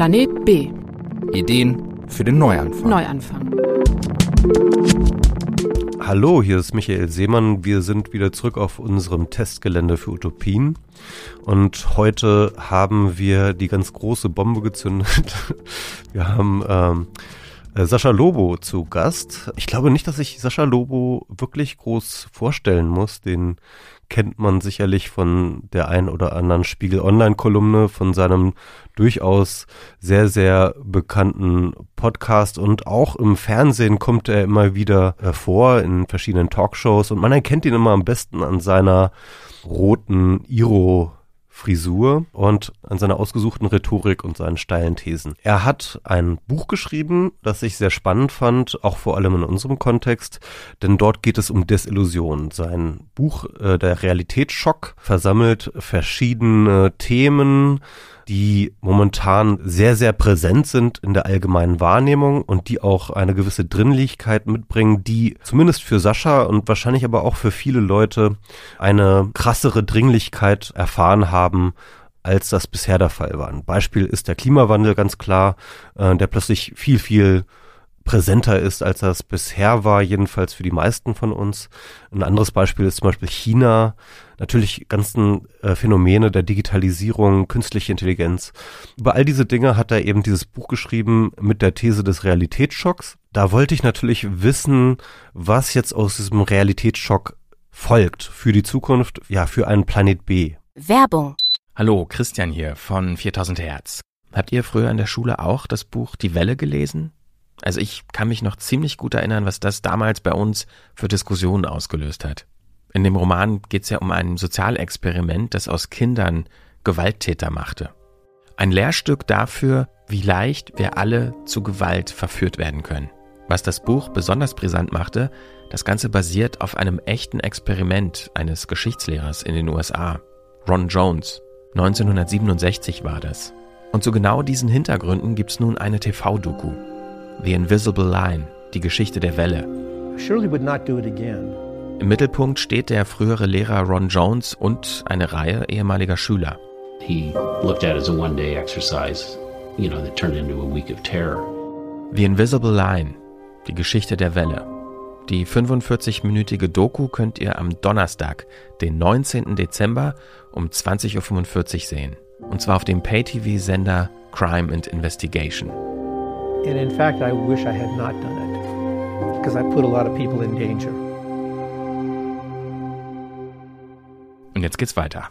Planet B. Ideen für den Neuanfang. Neuanfang. Hallo, hier ist Michael Seemann. Wir sind wieder zurück auf unserem Testgelände für Utopien. Und heute haben wir die ganz große Bombe gezündet. Wir haben ähm, äh, Sascha Lobo zu Gast. Ich glaube nicht, dass ich Sascha Lobo wirklich groß vorstellen muss. Den kennt man sicherlich von der ein oder anderen Spiegel Online-Kolumne, von seinem durchaus sehr, sehr bekannten Podcast. Und auch im Fernsehen kommt er immer wieder hervor in verschiedenen Talkshows. Und man erkennt ihn immer am besten an seiner roten Iro Frisur und an seiner ausgesuchten Rhetorik und seinen steilen Thesen. Er hat ein Buch geschrieben, das ich sehr spannend fand, auch vor allem in unserem Kontext, denn dort geht es um Desillusion. Sein Buch äh, Der Realitätsschock versammelt verschiedene Themen, die momentan sehr, sehr präsent sind in der allgemeinen Wahrnehmung und die auch eine gewisse Dringlichkeit mitbringen, die zumindest für Sascha und wahrscheinlich aber auch für viele Leute eine krassere Dringlichkeit erfahren haben, als das bisher der Fall war. Ein Beispiel ist der Klimawandel ganz klar, äh, der plötzlich viel, viel präsenter ist, als das bisher war, jedenfalls für die meisten von uns. Ein anderes Beispiel ist zum Beispiel China, natürlich ganzen äh, Phänomene der Digitalisierung, künstliche Intelligenz. Über all diese Dinge hat er eben dieses Buch geschrieben mit der These des Realitätsschocks. Da wollte ich natürlich wissen, was jetzt aus diesem Realitätsschock folgt für die Zukunft, ja, für einen Planet B. Werbung. Hallo, Christian hier von 4000 Hertz. Habt ihr früher in der Schule auch das Buch Die Welle gelesen? Also ich kann mich noch ziemlich gut erinnern, was das damals bei uns für Diskussionen ausgelöst hat. In dem Roman geht es ja um ein Sozialexperiment, das aus Kindern Gewalttäter machte. Ein Lehrstück dafür, wie leicht wir alle zu Gewalt verführt werden können. Was das Buch besonders brisant machte, das Ganze basiert auf einem echten Experiment eines Geschichtslehrers in den USA. Ron Jones. 1967 war das. Und zu genau diesen Hintergründen gibt es nun eine TV-Doku. The Invisible Line, die Geschichte der Welle. Im Mittelpunkt steht der frühere Lehrer Ron Jones und eine Reihe ehemaliger Schüler. He looked at it as a one-day exercise, you know, that turned into a week of terror. The Invisible Line, die Geschichte der Welle. Die 45-minütige Doku könnt ihr am Donnerstag, den 19. Dezember um 20.45 Uhr sehen. Und zwar auf dem Pay-TV-Sender Crime and Investigation. And in fact, I wish I had not done it because I put a lot of people in danger. Und jetzt geht's weiter.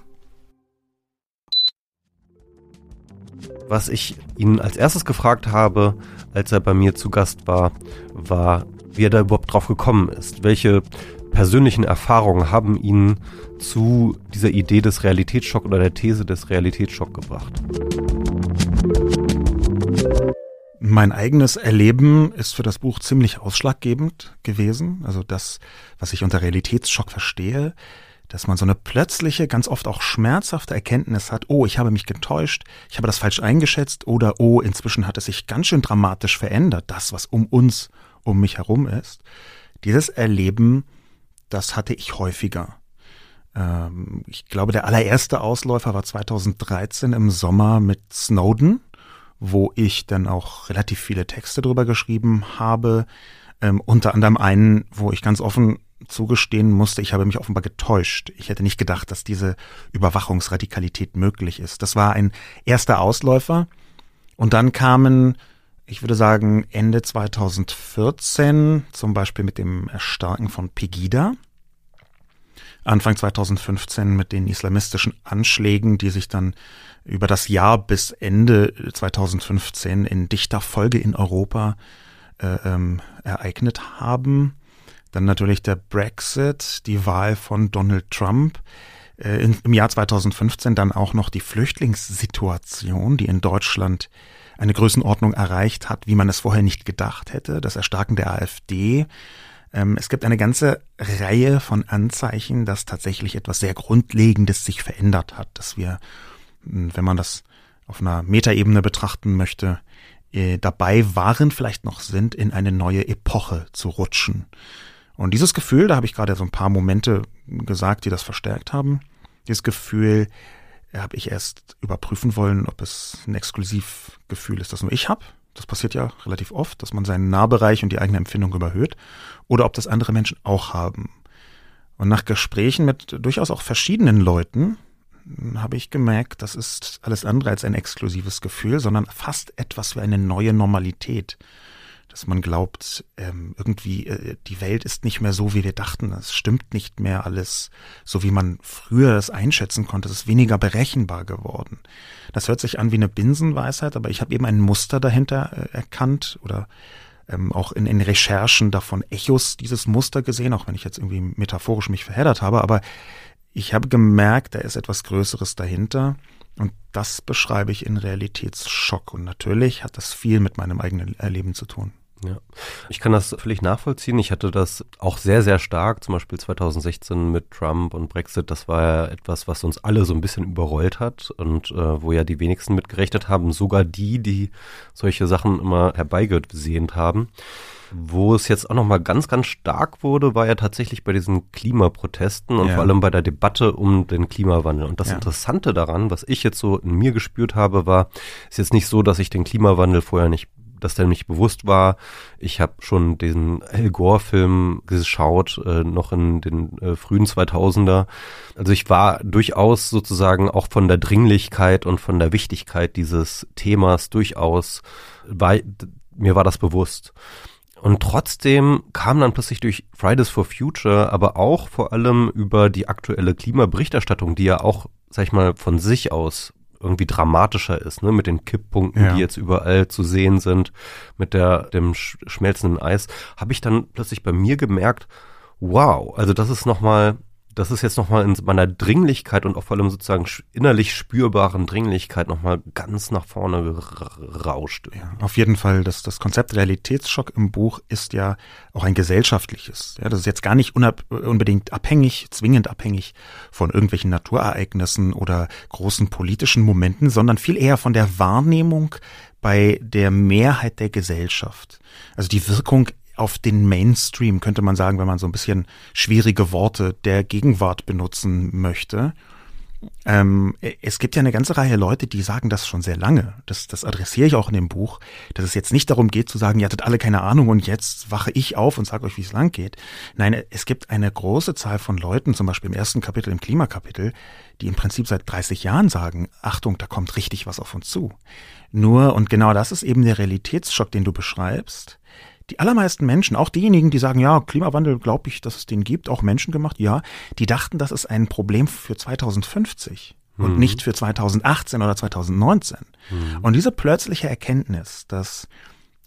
Was ich ihn als erstes gefragt habe, als er bei mir zu Gast war, war, wie er da überhaupt drauf gekommen ist. Welche persönlichen Erfahrungen haben ihn zu dieser Idee des Realitätsschocks oder der These des Realitätsschocks gebracht? Mein eigenes Erleben ist für das Buch ziemlich ausschlaggebend gewesen. Also das, was ich unter Realitätsschock verstehe, dass man so eine plötzliche, ganz oft auch schmerzhafte Erkenntnis hat, oh, ich habe mich getäuscht, ich habe das falsch eingeschätzt oder oh, inzwischen hat es sich ganz schön dramatisch verändert, das, was um uns, um mich herum ist. Dieses Erleben, das hatte ich häufiger. Ähm, ich glaube, der allererste Ausläufer war 2013 im Sommer mit Snowden wo ich dann auch relativ viele Texte drüber geschrieben habe. Ähm, unter anderem einen, wo ich ganz offen zugestehen musste, ich habe mich offenbar getäuscht. Ich hätte nicht gedacht, dass diese Überwachungsradikalität möglich ist. Das war ein erster Ausläufer. Und dann kamen, ich würde sagen, Ende 2014, zum Beispiel mit dem Erstarken von Pegida. Anfang 2015 mit den islamistischen Anschlägen, die sich dann über das Jahr bis Ende 2015 in dichter Folge in Europa äh, ähm, ereignet haben. Dann natürlich der Brexit, die Wahl von Donald Trump. Äh, in, Im Jahr 2015 dann auch noch die Flüchtlingssituation, die in Deutschland eine Größenordnung erreicht hat, wie man es vorher nicht gedacht hätte. Das Erstarken der AfD. Ähm, es gibt eine ganze Reihe von Anzeichen, dass tatsächlich etwas sehr Grundlegendes sich verändert hat, dass wir wenn man das auf einer Metaebene betrachten möchte, äh, dabei waren, vielleicht noch sind, in eine neue Epoche zu rutschen. Und dieses Gefühl, da habe ich gerade so ein paar Momente gesagt, die das verstärkt haben, dieses Gefühl habe ich erst überprüfen wollen, ob es ein Exklusivgefühl ist, das nur ich habe. Das passiert ja relativ oft, dass man seinen Nahbereich und die eigene Empfindung überhöht. Oder ob das andere Menschen auch haben. Und nach Gesprächen mit durchaus auch verschiedenen Leuten habe ich gemerkt, das ist alles andere als ein exklusives Gefühl, sondern fast etwas wie eine neue Normalität dass man glaubt, ähm, irgendwie äh, die Welt ist nicht mehr so, wie wir dachten. Es stimmt nicht mehr alles, so wie man früher das einschätzen konnte. Es ist weniger berechenbar geworden. Das hört sich an wie eine Binsenweisheit, aber ich habe eben ein Muster dahinter äh, erkannt oder ähm, auch in, in Recherchen davon Echos dieses Muster gesehen, auch wenn ich jetzt irgendwie metaphorisch mich verheddert habe. Aber ich habe gemerkt, da ist etwas Größeres dahinter. Und das beschreibe ich in Realitätsschock. Und natürlich hat das viel mit meinem eigenen Erleben zu tun. Ja, ich kann das völlig nachvollziehen. Ich hatte das auch sehr, sehr stark, zum Beispiel 2016 mit Trump und Brexit. Das war ja etwas, was uns alle so ein bisschen überrollt hat und äh, wo ja die wenigsten mitgerechnet haben, sogar die, die solche Sachen immer herbeigesehnt haben. Wo es jetzt auch nochmal ganz, ganz stark wurde, war ja tatsächlich bei diesen Klimaprotesten und ja. vor allem bei der Debatte um den Klimawandel. Und das ja. Interessante daran, was ich jetzt so in mir gespürt habe, war, ist jetzt nicht so, dass ich den Klimawandel vorher nicht dass der nicht bewusst war. Ich habe schon den Al Gore-Film geschaut, äh, noch in den äh, frühen 2000er. Also ich war durchaus sozusagen auch von der Dringlichkeit und von der Wichtigkeit dieses Themas durchaus, war, mir war das bewusst. Und trotzdem kam dann plötzlich durch Fridays for Future, aber auch vor allem über die aktuelle Klimaberichterstattung, die ja auch, sag ich mal, von sich aus irgendwie dramatischer ist, ne, mit den Kipppunkten, ja. die jetzt überall zu sehen sind, mit der, dem schmelzenden Eis, habe ich dann plötzlich bei mir gemerkt, wow, also das ist nochmal das ist jetzt nochmal in meiner Dringlichkeit und auch vor allem sozusagen innerlich spürbaren Dringlichkeit nochmal ganz nach vorne gerauscht. Ja, auf jeden Fall. Das, das Konzept Realitätsschock im Buch ist ja auch ein gesellschaftliches. Ja, das ist jetzt gar nicht unbedingt abhängig, zwingend abhängig von irgendwelchen Naturereignissen oder großen politischen Momenten, sondern viel eher von der Wahrnehmung bei der Mehrheit der Gesellschaft. Also die Wirkung auf den Mainstream, könnte man sagen, wenn man so ein bisschen schwierige Worte der Gegenwart benutzen möchte. Ähm, es gibt ja eine ganze Reihe Leute, die sagen das schon sehr lange. Das, das adressiere ich auch in dem Buch, dass es jetzt nicht darum geht zu sagen, ihr hattet alle keine Ahnung und jetzt wache ich auf und sage euch, wie es lang geht. Nein, es gibt eine große Zahl von Leuten, zum Beispiel im ersten Kapitel, im Klimakapitel, die im Prinzip seit 30 Jahren sagen, Achtung, da kommt richtig was auf uns zu. Nur, und genau das ist eben der Realitätsschock, den du beschreibst, die allermeisten Menschen, auch diejenigen, die sagen, ja, Klimawandel glaube ich, dass es den gibt, auch Menschen gemacht, ja, die dachten, das ist ein Problem für 2050 mhm. und nicht für 2018 oder 2019. Mhm. Und diese plötzliche Erkenntnis, dass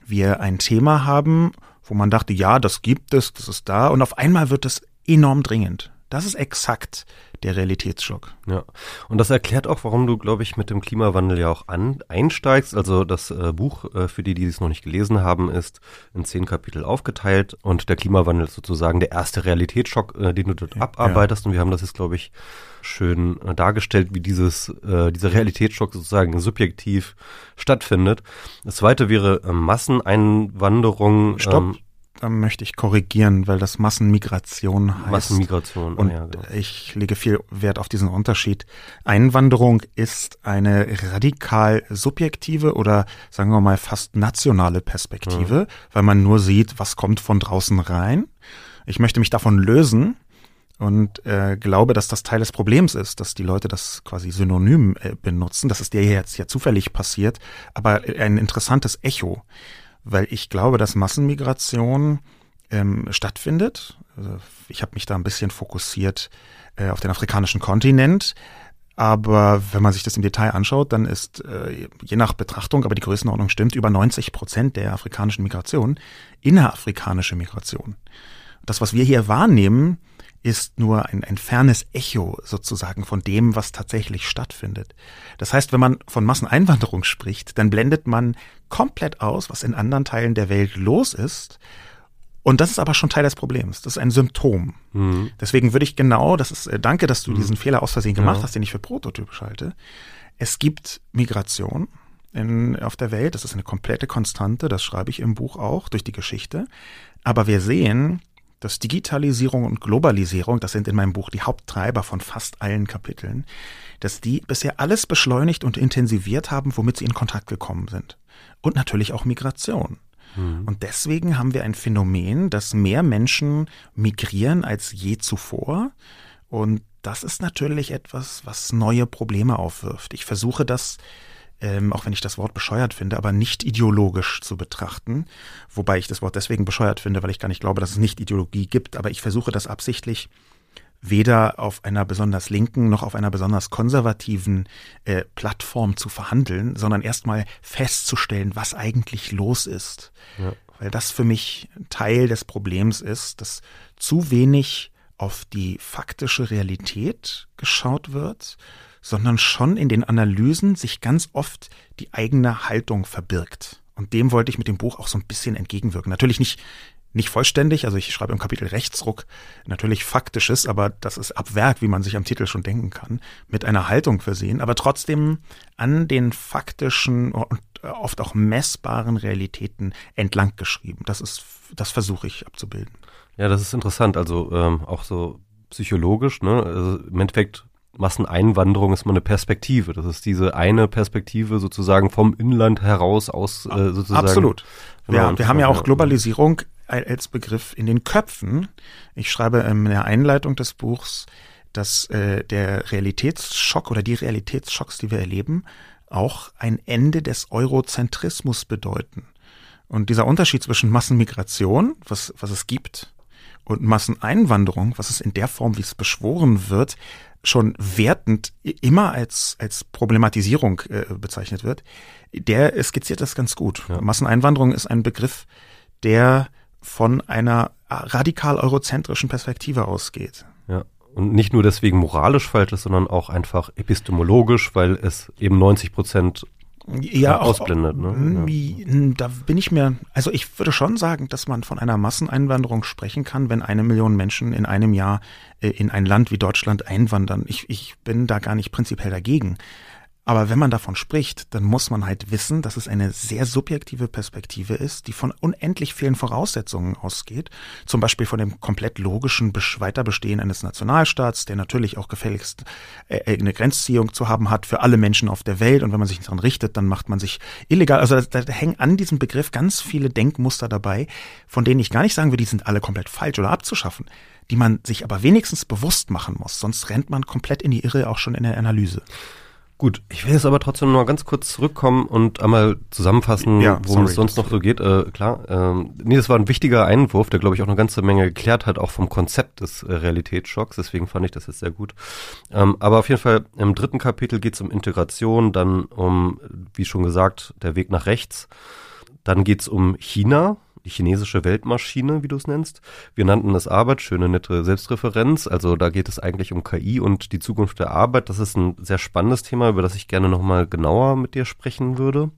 wir ein Thema haben, wo man dachte, ja, das gibt es, das ist da, und auf einmal wird es enorm dringend. Das ist exakt der Realitätsschock. Ja, und das erklärt auch, warum du, glaube ich, mit dem Klimawandel ja auch an, einsteigst. Also das äh, Buch, äh, für die, die es noch nicht gelesen haben, ist in zehn Kapitel aufgeteilt und der Klimawandel ist sozusagen der erste Realitätsschock, äh, den du dort abarbeitest. Ja. Und wir haben das jetzt, glaube ich, schön äh, dargestellt, wie dieses, äh, dieser Realitätsschock sozusagen subjektiv stattfindet. Das zweite wäre äh, Masseneinwanderung. Stopp. Ähm, da möchte ich korrigieren, weil das Massenmigration heißt. Massenmigration. Und ja, genau. ich lege viel Wert auf diesen Unterschied. Einwanderung ist eine radikal subjektive oder sagen wir mal fast nationale Perspektive, mhm. weil man nur sieht, was kommt von draußen rein. Ich möchte mich davon lösen und äh, glaube, dass das Teil des Problems ist, dass die Leute das quasi synonym äh, benutzen. Das ist dir jetzt ja zufällig passiert, aber ein interessantes Echo weil ich glaube, dass Massenmigration ähm, stattfindet. Also ich habe mich da ein bisschen fokussiert äh, auf den afrikanischen Kontinent. Aber wenn man sich das im Detail anschaut, dann ist äh, je nach Betrachtung, aber die Größenordnung stimmt, über 90 Prozent der afrikanischen Migration innerafrikanische Migration. Das, was wir hier wahrnehmen, ist nur ein, ein fernes Echo sozusagen von dem, was tatsächlich stattfindet. Das heißt, wenn man von Masseneinwanderung spricht, dann blendet man komplett aus, was in anderen Teilen der Welt los ist. Und das ist aber schon Teil des Problems. Das ist ein Symptom. Mhm. Deswegen würde ich genau, das ist, äh, danke, dass du mhm. diesen Fehler aus Versehen gemacht ja. hast, den ich für prototypisch halte. Es gibt Migration in, auf der Welt. Das ist eine komplette Konstante. Das schreibe ich im Buch auch durch die Geschichte. Aber wir sehen, dass Digitalisierung und Globalisierung, das sind in meinem Buch die Haupttreiber von fast allen Kapiteln, dass die bisher alles beschleunigt und intensiviert haben, womit sie in Kontakt gekommen sind. Und natürlich auch Migration. Mhm. Und deswegen haben wir ein Phänomen, dass mehr Menschen migrieren als je zuvor. Und das ist natürlich etwas, was neue Probleme aufwirft. Ich versuche das ähm, auch wenn ich das Wort bescheuert finde, aber nicht ideologisch zu betrachten. Wobei ich das Wort deswegen bescheuert finde, weil ich gar nicht glaube, dass es nicht Ideologie gibt. Aber ich versuche das absichtlich weder auf einer besonders linken noch auf einer besonders konservativen äh, Plattform zu verhandeln, sondern erstmal festzustellen, was eigentlich los ist. Ja. Weil das für mich Teil des Problems ist, dass zu wenig auf die faktische Realität geschaut wird, sondern schon in den Analysen sich ganz oft die eigene Haltung verbirgt. Und dem wollte ich mit dem Buch auch so ein bisschen entgegenwirken. Natürlich nicht, nicht vollständig, also ich schreibe im Kapitel Rechtsruck natürlich faktisches, aber das ist ab Werk, wie man sich am Titel schon denken kann, mit einer Haltung versehen, aber trotzdem an den faktischen und oft auch messbaren Realitäten entlang geschrieben. Das ist, das versuche ich abzubilden. Ja, das ist interessant, also ähm, auch so psychologisch, ne? Also Im Endeffekt Masseneinwanderung ist mal eine Perspektive. Das ist diese eine Perspektive sozusagen vom Inland heraus aus äh, sozusagen. Absolut. Genau, wir, wir haben ja auch Globalisierung als Begriff in den Köpfen. Ich schreibe in der Einleitung des Buchs, dass äh, der Realitätsschock oder die Realitätsschocks, die wir erleben, auch ein Ende des Eurozentrismus bedeuten. Und dieser Unterschied zwischen Massenmigration, was, was es gibt, und Masseneinwanderung, was es in der Form, wie es beschworen wird, schon wertend immer als, als Problematisierung äh, bezeichnet wird, der skizziert das ganz gut. Ja. Masseneinwanderung ist ein Begriff, der von einer radikal eurozentrischen Perspektive ausgeht. Ja. Und nicht nur deswegen moralisch falsch ist, sondern auch einfach epistemologisch, weil es eben 90 Prozent ja, ausblendet. Ne? Mm, ja. Da bin ich mir, also ich würde schon sagen, dass man von einer Masseneinwanderung sprechen kann, wenn eine Million Menschen in einem Jahr äh, in ein Land wie Deutschland einwandern. Ich, ich bin da gar nicht prinzipiell dagegen. Aber wenn man davon spricht, dann muss man halt wissen, dass es eine sehr subjektive Perspektive ist, die von unendlich vielen Voraussetzungen ausgeht. Zum Beispiel von dem komplett logischen Weiterbestehen eines Nationalstaats, der natürlich auch gefälligst äh, eine Grenzziehung zu haben hat für alle Menschen auf der Welt. Und wenn man sich daran richtet, dann macht man sich illegal. Also da, da hängen an diesem Begriff ganz viele Denkmuster dabei, von denen ich gar nicht sagen würde, die sind alle komplett falsch oder abzuschaffen die man sich aber wenigstens bewusst machen muss, sonst rennt man komplett in die Irre auch schon in der Analyse. Gut, ich will jetzt aber trotzdem noch ganz kurz zurückkommen und einmal zusammenfassen, ja, worum es sonst noch so geht. Äh, klar, ähm, nee, das war ein wichtiger Einwurf, der glaube ich auch eine ganze Menge geklärt hat, auch vom Konzept des äh, Realitätsschocks. Deswegen fand ich das jetzt sehr gut. Ähm, aber auf jeden Fall im dritten Kapitel geht es um Integration, dann um, wie schon gesagt, der Weg nach rechts. Dann geht es um China, die chinesische Weltmaschine, wie du es nennst. Wir nannten es Arbeit, schöne nette Selbstreferenz. Also da geht es eigentlich um KI und die Zukunft der Arbeit. Das ist ein sehr spannendes Thema, über das ich gerne nochmal genauer mit dir sprechen würde.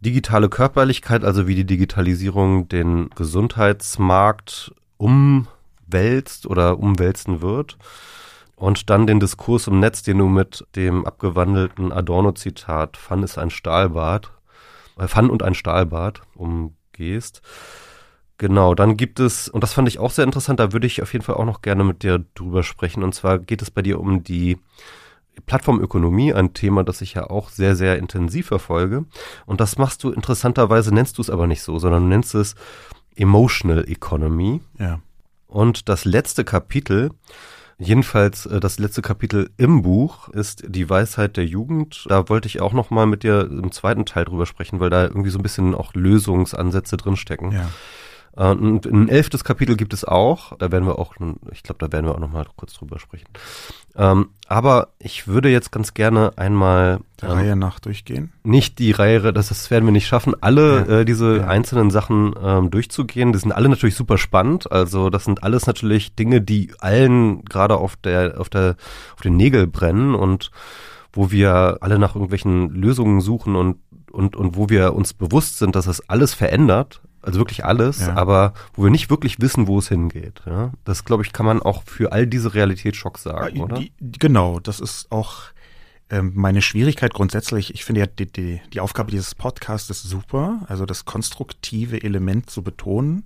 Digitale Körperlichkeit, also wie die Digitalisierung den Gesundheitsmarkt umwälzt oder umwälzen wird. Und dann den Diskurs im Netz, den du mit dem abgewandelten Adorno-Zitat Fun ist ein Stahlbad, äh, Fun und ein Stahlbad um gehst. Genau, dann gibt es, und das fand ich auch sehr interessant, da würde ich auf jeden Fall auch noch gerne mit dir drüber sprechen. Und zwar geht es bei dir um die Plattformökonomie, ein Thema, das ich ja auch sehr, sehr intensiv verfolge. Und das machst du interessanterweise, nennst du es aber nicht so, sondern du nennst es Emotional Economy. Ja. Und das letzte Kapitel Jedenfalls äh, das letzte Kapitel im Buch ist die Weisheit der Jugend. Da wollte ich auch noch mal mit dir im zweiten Teil drüber sprechen, weil da irgendwie so ein bisschen auch Lösungsansätze drinstecken. Ja. Äh, und ein elftes Kapitel gibt es auch. Da werden wir auch, ich glaube, da werden wir auch noch mal kurz drüber sprechen. Ähm, aber ich würde jetzt ganz gerne einmal der ähm, Reihe nach durchgehen. Nicht die Reihe, das, das werden wir nicht schaffen, alle ja. äh, diese ja. einzelnen Sachen ähm, durchzugehen. Die sind alle natürlich super spannend. Also das sind alles natürlich Dinge, die allen gerade auf der auf der auf den Nägel brennen und wo wir alle nach irgendwelchen Lösungen suchen und und und wo wir uns bewusst sind, dass das alles verändert also wirklich alles, ja. aber wo wir nicht wirklich wissen, wo es hingeht. Ja? Das, glaube ich, kann man auch für all diese Realitätsschocks sagen, oder? Genau, das ist auch ähm, meine Schwierigkeit grundsätzlich. Ich finde ja, die, die, die Aufgabe dieses Podcasts ist super, also das konstruktive Element zu betonen.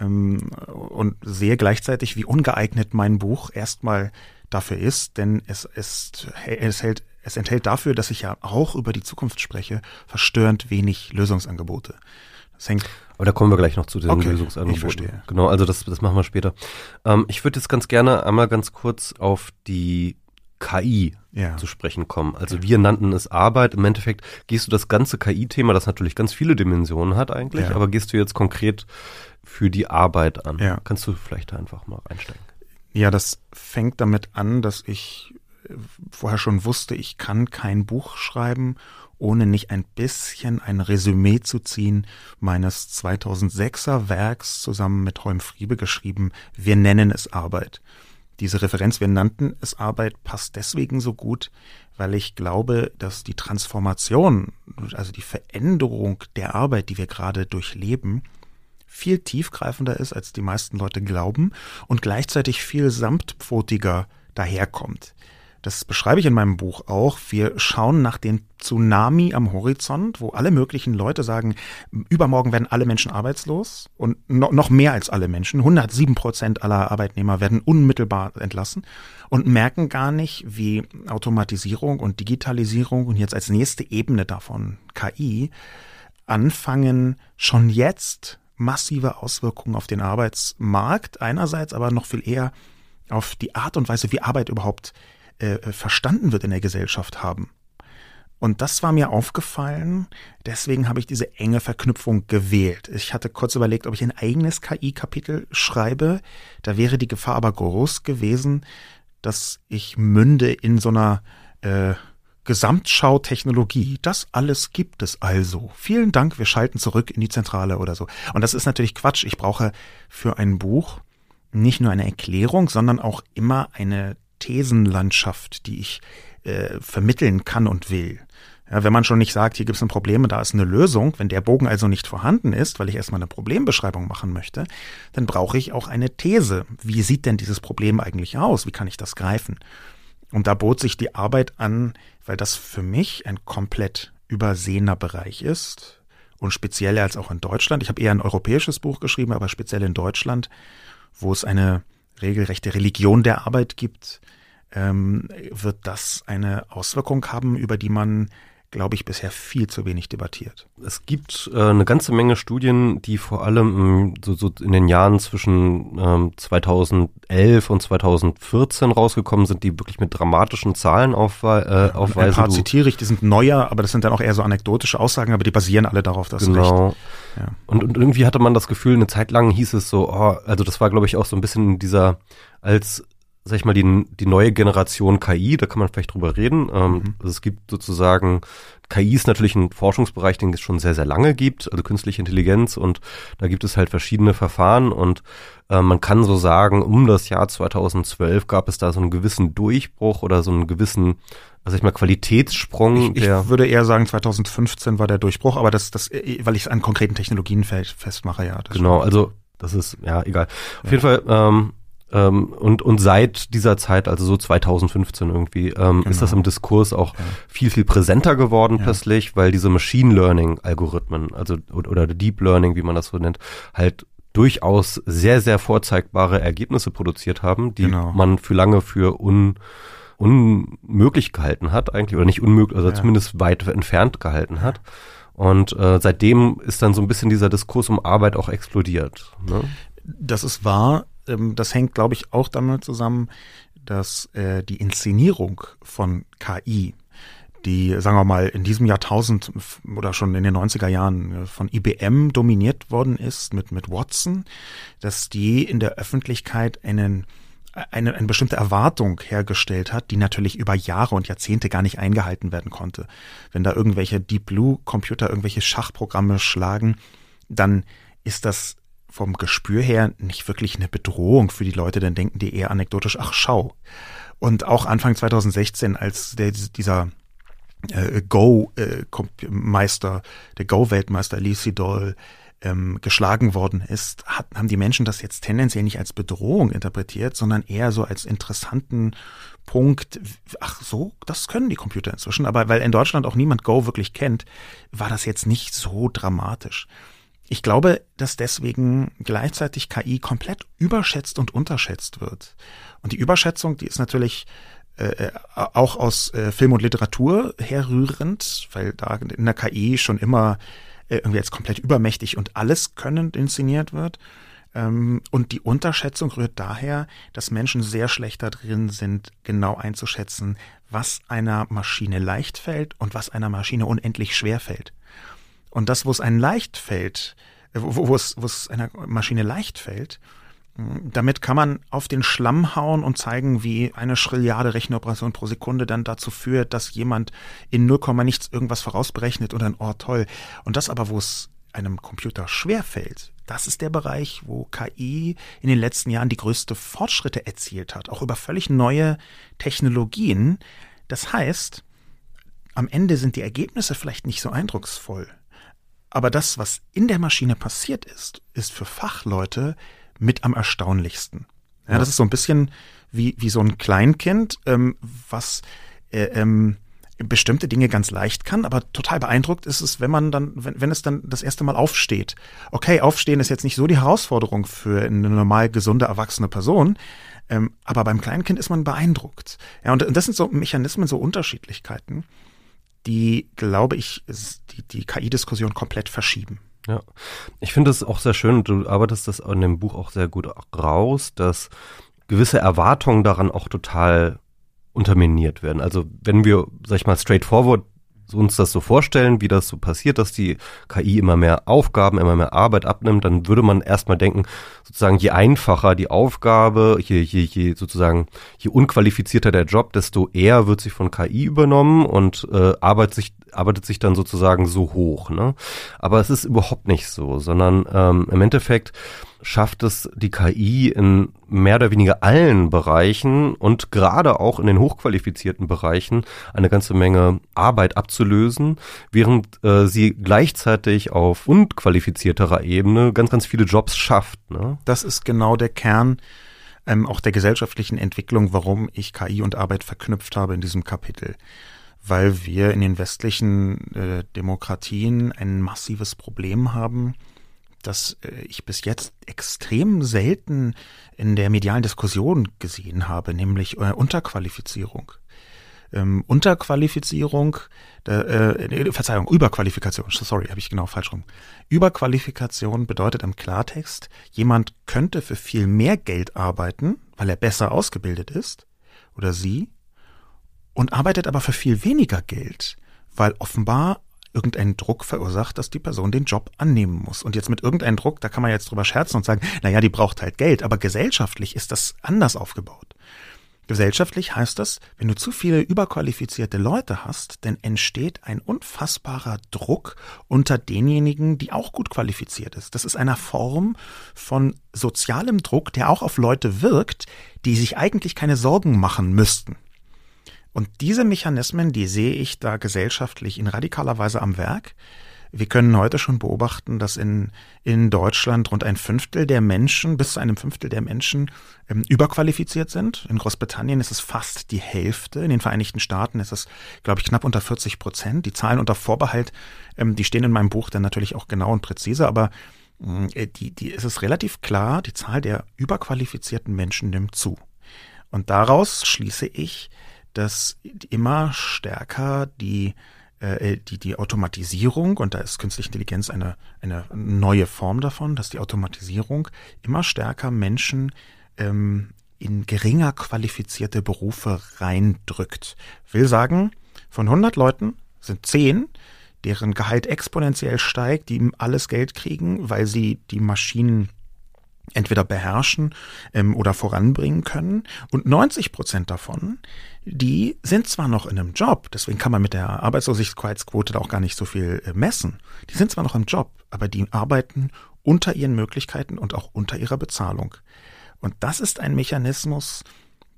ähm, und sehe gleichzeitig, wie ungeeignet mein Buch erstmal dafür ist, denn es ist, es hält, es enthält dafür, dass ich ja auch über die Zukunft spreche, verstörend wenig Lösungsangebote. Das hängt aber da kommen wir gleich noch zu den okay, Lösungsangeboten. Ich verstehe. Genau, also das, das machen wir später. Ähm, ich würde jetzt ganz gerne einmal ganz kurz auf die KI ja. zu sprechen kommen. Also wir nannten es Arbeit. Im Endeffekt gehst du das ganze KI-Thema, das natürlich ganz viele Dimensionen hat eigentlich, ja. aber gehst du jetzt konkret für die Arbeit an. Ja. Kannst du vielleicht einfach mal einsteigen? Ja, das fängt damit an, dass ich äh, vorher schon wusste, ich kann kein Buch schreiben, ohne nicht ein bisschen ein Resümee zu ziehen meines 2006er Werks zusammen mit Holm Friebe geschrieben. Wir nennen es Arbeit. Diese Referenz, wir nannten es Arbeit, passt deswegen so gut, weil ich glaube, dass die Transformation, also die Veränderung der Arbeit, die wir gerade durchleben, viel tiefgreifender ist, als die meisten Leute glauben und gleichzeitig viel samtpfotiger daherkommt. Das beschreibe ich in meinem Buch auch. Wir schauen nach dem Tsunami am Horizont, wo alle möglichen Leute sagen, übermorgen werden alle Menschen arbeitslos und noch mehr als alle Menschen. 107 Prozent aller Arbeitnehmer werden unmittelbar entlassen und merken gar nicht, wie Automatisierung und Digitalisierung und jetzt als nächste Ebene davon KI anfangen, schon jetzt massive Auswirkungen auf den Arbeitsmarkt einerseits, aber noch viel eher auf die Art und Weise, wie Arbeit überhaupt äh, verstanden wird in der Gesellschaft haben. Und das war mir aufgefallen, deswegen habe ich diese enge Verknüpfung gewählt. Ich hatte kurz überlegt, ob ich ein eigenes KI-Kapitel schreibe. Da wäre die Gefahr aber groß gewesen, dass ich münde in so einer äh, Gesamtschau-Technologie. Das alles gibt es also. Vielen Dank, wir schalten zurück in die Zentrale oder so. Und das ist natürlich Quatsch. Ich brauche für ein Buch nicht nur eine Erklärung, sondern auch immer eine Thesenlandschaft, die ich äh, vermitteln kann und will. Ja, wenn man schon nicht sagt, hier gibt es ein Problem da ist eine Lösung, wenn der Bogen also nicht vorhanden ist, weil ich erstmal eine Problembeschreibung machen möchte, dann brauche ich auch eine These. Wie sieht denn dieses Problem eigentlich aus? Wie kann ich das greifen? Und da bot sich die Arbeit an, weil das für mich ein komplett übersehener Bereich ist und speziell als auch in Deutschland. Ich habe eher ein europäisches Buch geschrieben, aber speziell in Deutschland, wo es eine regelrechte Religion der Arbeit gibt, ähm, wird das eine Auswirkung haben, über die man glaube ich, bisher viel zu wenig debattiert. Es gibt äh, eine ganze Menge Studien, die vor allem ähm, so, so in den Jahren zwischen ähm, 2011 und 2014 rausgekommen sind, die wirklich mit dramatischen Zahlen aufwe äh, aufweisen. Ein paar zitiere ich, die sind neuer, aber das sind dann auch eher so anekdotische Aussagen, aber die basieren alle darauf, dass genau. recht. Ja. Und, und irgendwie hatte man das Gefühl, eine Zeit lang hieß es so, oh, also das war glaube ich auch so ein bisschen dieser als sag ich mal, die, die neue Generation KI, da kann man vielleicht drüber reden. Ähm, mhm. also es gibt sozusagen, KI ist natürlich ein Forschungsbereich, den es schon sehr, sehr lange gibt, also künstliche Intelligenz und da gibt es halt verschiedene Verfahren und äh, man kann so sagen, um das Jahr 2012 gab es da so einen gewissen Durchbruch oder so einen gewissen, also ich mal, Qualitätssprung. Ich, ich würde eher sagen, 2015 war der Durchbruch, aber das, das, weil ich es an konkreten Technologien festmache, ja. genau, also das ist, ja, egal. Auf ja. jeden Fall, ähm, ähm, und, und seit dieser Zeit, also so 2015 irgendwie, ähm, genau. ist das im Diskurs auch ja. viel, viel präsenter geworden ja. plötzlich, weil diese Machine Learning Algorithmen, also oder Deep Learning, wie man das so nennt, halt durchaus sehr, sehr vorzeigbare Ergebnisse produziert haben, die genau. man für lange für un, unmöglich gehalten hat, eigentlich, oder nicht unmöglich, also ja. zumindest weit entfernt gehalten hat. Und äh, seitdem ist dann so ein bisschen dieser Diskurs um Arbeit auch explodiert. Ne? Das ist wahr ähm, das hängt, glaube ich, auch damit zusammen, dass äh, die Inszenierung von KI, die, sagen wir mal, in diesem Jahrtausend oder schon in den 90er Jahren äh, von IBM dominiert worden ist mit, mit Watson, dass die in der Öffentlichkeit einen eine, eine bestimmte Erwartung hergestellt hat, die natürlich über Jahre und Jahrzehnte gar nicht eingehalten werden konnte. Wenn da irgendwelche Deep Blue Computer irgendwelche Schachprogramme schlagen, dann ist das vom Gespür her nicht wirklich eine Bedrohung für die Leute, dann denken die eher anekdotisch, ach schau. Und auch Anfang 2016, als der, dieser äh, Go-Meister, äh, der Go-Weltmeister Lee Sedol ähm, geschlagen worden ist, hat, haben die Menschen das jetzt tendenziell nicht als Bedrohung interpretiert, sondern eher so als interessanten Punkt, ach so, das können die Computer inzwischen, aber weil in Deutschland auch niemand Go wirklich kennt, war das jetzt nicht so dramatisch. ich glaube, dass deswegen gleichzeitig KI komplett überschätzt und unterschätzt wird. Und die Überschätzung, die ist natürlich äh, äh, auch aus äh, Film und Literatur herrührend, weil da in der KI schon immer äh, irgendwie als komplett übermächtig und alles können inszeniert wird. Ähm, und die Unterschätzung rührt daher, dass Menschen sehr schlecht darin sind, genau einzuschätzen, was einer Maschine leicht fällt und was einer Maschine unendlich schwer fällt. Und das, wo es einem leicht fällt, äh, wo, wo, es, wo es einer Maschine leicht fällt, damit kann man auf den Schlamm hauen und zeigen, wie eine Schrilliarde Rechenoperation pro Sekunde dann dazu führt, dass jemand in 0, nichts irgendwas vorausberechnet und dann, oh toll. Und das aber, wo es einem Computer schwer fällt, das ist der Bereich, wo KI in den letzten Jahren die größte Fortschritte erzielt hat, auch über völlig neue Technologien. Das heißt, am Ende sind die Ergebnisse vielleicht nicht so eindrucksvoll. Aber das, was in der Maschine passiert ist, ist für Fachleute mit am erstaunlichsten. Ja, ja. das ist so ein bisschen wie, wie so ein Kleinkind, ähm, was äh, ähm, bestimmte Dinge ganz leicht kann, aber total beeindruckt ist es, wenn man dann, wenn, wenn es dann das erste Mal aufsteht. Okay, aufstehen ist jetzt nicht so die Herausforderung für eine normal gesunde, erwachsene Person, ähm, aber beim Kleinkind ist man beeindruckt. Ja, und, und das sind so Mechanismen, so Unterschiedlichkeiten, die, glaube ich, die, die KI-Diskussion komplett verschieben. Ja, ich finde es auch sehr schön, du arbeitest das in dem Buch auch sehr gut raus, dass gewisse Erwartungen daran auch total unterminiert werden. Also wenn wir, sag ich mal, straightforward uns das so vorstellen, wie das so passiert, dass die KI immer mehr Aufgaben, immer mehr Arbeit abnimmt, dann würde man erstmal denken, sozusagen je einfacher die Aufgabe, je, je, je sozusagen, je unqualifizierter der Job, desto eher wird sie von KI übernommen und äh, arbeitet sich arbeitet sich dann sozusagen so hoch. Ne? Aber es ist überhaupt nicht so, sondern ähm, im Endeffekt schafft es die KI in mehr oder weniger allen Bereichen und gerade auch in den hochqualifizierten Bereichen eine ganze Menge Arbeit abzulösen, während äh, sie gleichzeitig auf unqualifizierterer Ebene ganz, ganz viele Jobs schafft. Ne? Das ist genau der Kern ähm, auch der gesellschaftlichen Entwicklung, warum ich KI und Arbeit verknüpft habe in diesem Kapitel. Weil wir in den westlichen äh, Demokratien ein massives Problem haben, das äh, ich bis jetzt extrem selten in der medialen Diskussion gesehen habe, nämlich äh, Unterqualifizierung. Ähm, Unterqualifizierung, äh, Verzeihung, Überqualifikation, sorry, habe ich genau falsch rum. Überqualifikation bedeutet im Klartext, jemand könnte für viel mehr Geld arbeiten, weil er besser ausgebildet ist, oder sie, und arbeitet aber für viel weniger Geld, weil offenbar irgendein Druck verursacht, dass die Person den Job annehmen muss. Und jetzt mit irgendeinem Druck, da kann man jetzt drüber scherzen und sagen, na ja, die braucht halt Geld, aber gesellschaftlich ist das anders aufgebaut. Gesellschaftlich heißt das, wenn du zu viele überqualifizierte Leute hast, dann entsteht ein unfassbarer Druck unter denjenigen, die auch gut qualifiziert ist. Das ist eine Form von sozialem Druck, der auch auf Leute wirkt, die sich eigentlich keine Sorgen machen müssten. Und diese Mechanismen, die sehe ich da gesellschaftlich in radikaler Weise am Werk. Wir können heute schon beobachten, dass in, in Deutschland rund ein Fünftel der Menschen, bis zu einem Fünftel der Menschen ähm, überqualifiziert sind. In Großbritannien ist es fast die Hälfte. In den Vereinigten Staaten ist es, glaube ich, knapp unter 40 Prozent. Die Zahlen unter Vorbehalt, ähm, die stehen in meinem Buch dann natürlich auch genau und präzise, aber äh, die, die, es ist relativ klar, die Zahl der überqualifizierten Menschen nimmt zu. Und daraus schließe ich, dass immer stärker die äh, die, die Automatisierung, und da ist künstliche Intelligenz eine, eine neue Form davon, dass die Automatisierung immer stärker Menschen ähm, in geringer qualifizierte Berufe reindrückt. Will sagen, von 100 Leuten sind 10, deren Gehalt exponentiell steigt, die alles Geld kriegen, weil sie die Maschinen entweder beherrschen ähm, oder voranbringen können. Und 90 Prozent davon, die sind zwar noch in einem Job, deswegen kann man mit der Arbeitslosigkeitsquote da auch gar nicht so viel äh, messen. Die sind zwar noch im Job, aber die arbeiten unter ihren Möglichkeiten und auch unter ihrer Bezahlung. Und das ist ein Mechanismus,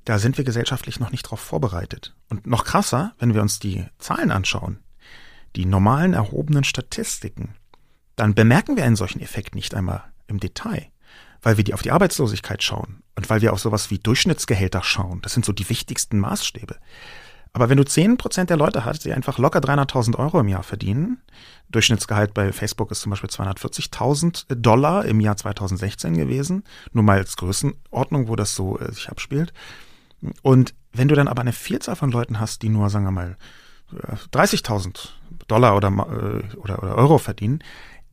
da sind wir gesellschaftlich noch nicht darauf vorbereitet. Und noch krasser, wenn wir uns die Zahlen anschauen, die normalen erhobenen Statistiken, dann bemerken wir einen solchen Effekt nicht einmal im Detail weil wir die auf die Arbeitslosigkeit schauen und weil wir auf sowas wie Durchschnittsgehälter schauen. Das sind so die wichtigsten Maßstäbe. Aber wenn du 10% der Leute hast, die einfach locker 300.000 Euro im Jahr verdienen, Durchschnittsgehalt bei Facebook ist zum Beispiel 240.000 Dollar im Jahr 2016 gewesen, nur mal als Größenordnung, wo das so äh, sich abspielt. Und wenn du dann aber eine Vielzahl von Leuten hast, die nur, sagen wir mal, 30.000 Dollar oder, äh, oder, oder Euro verdienen,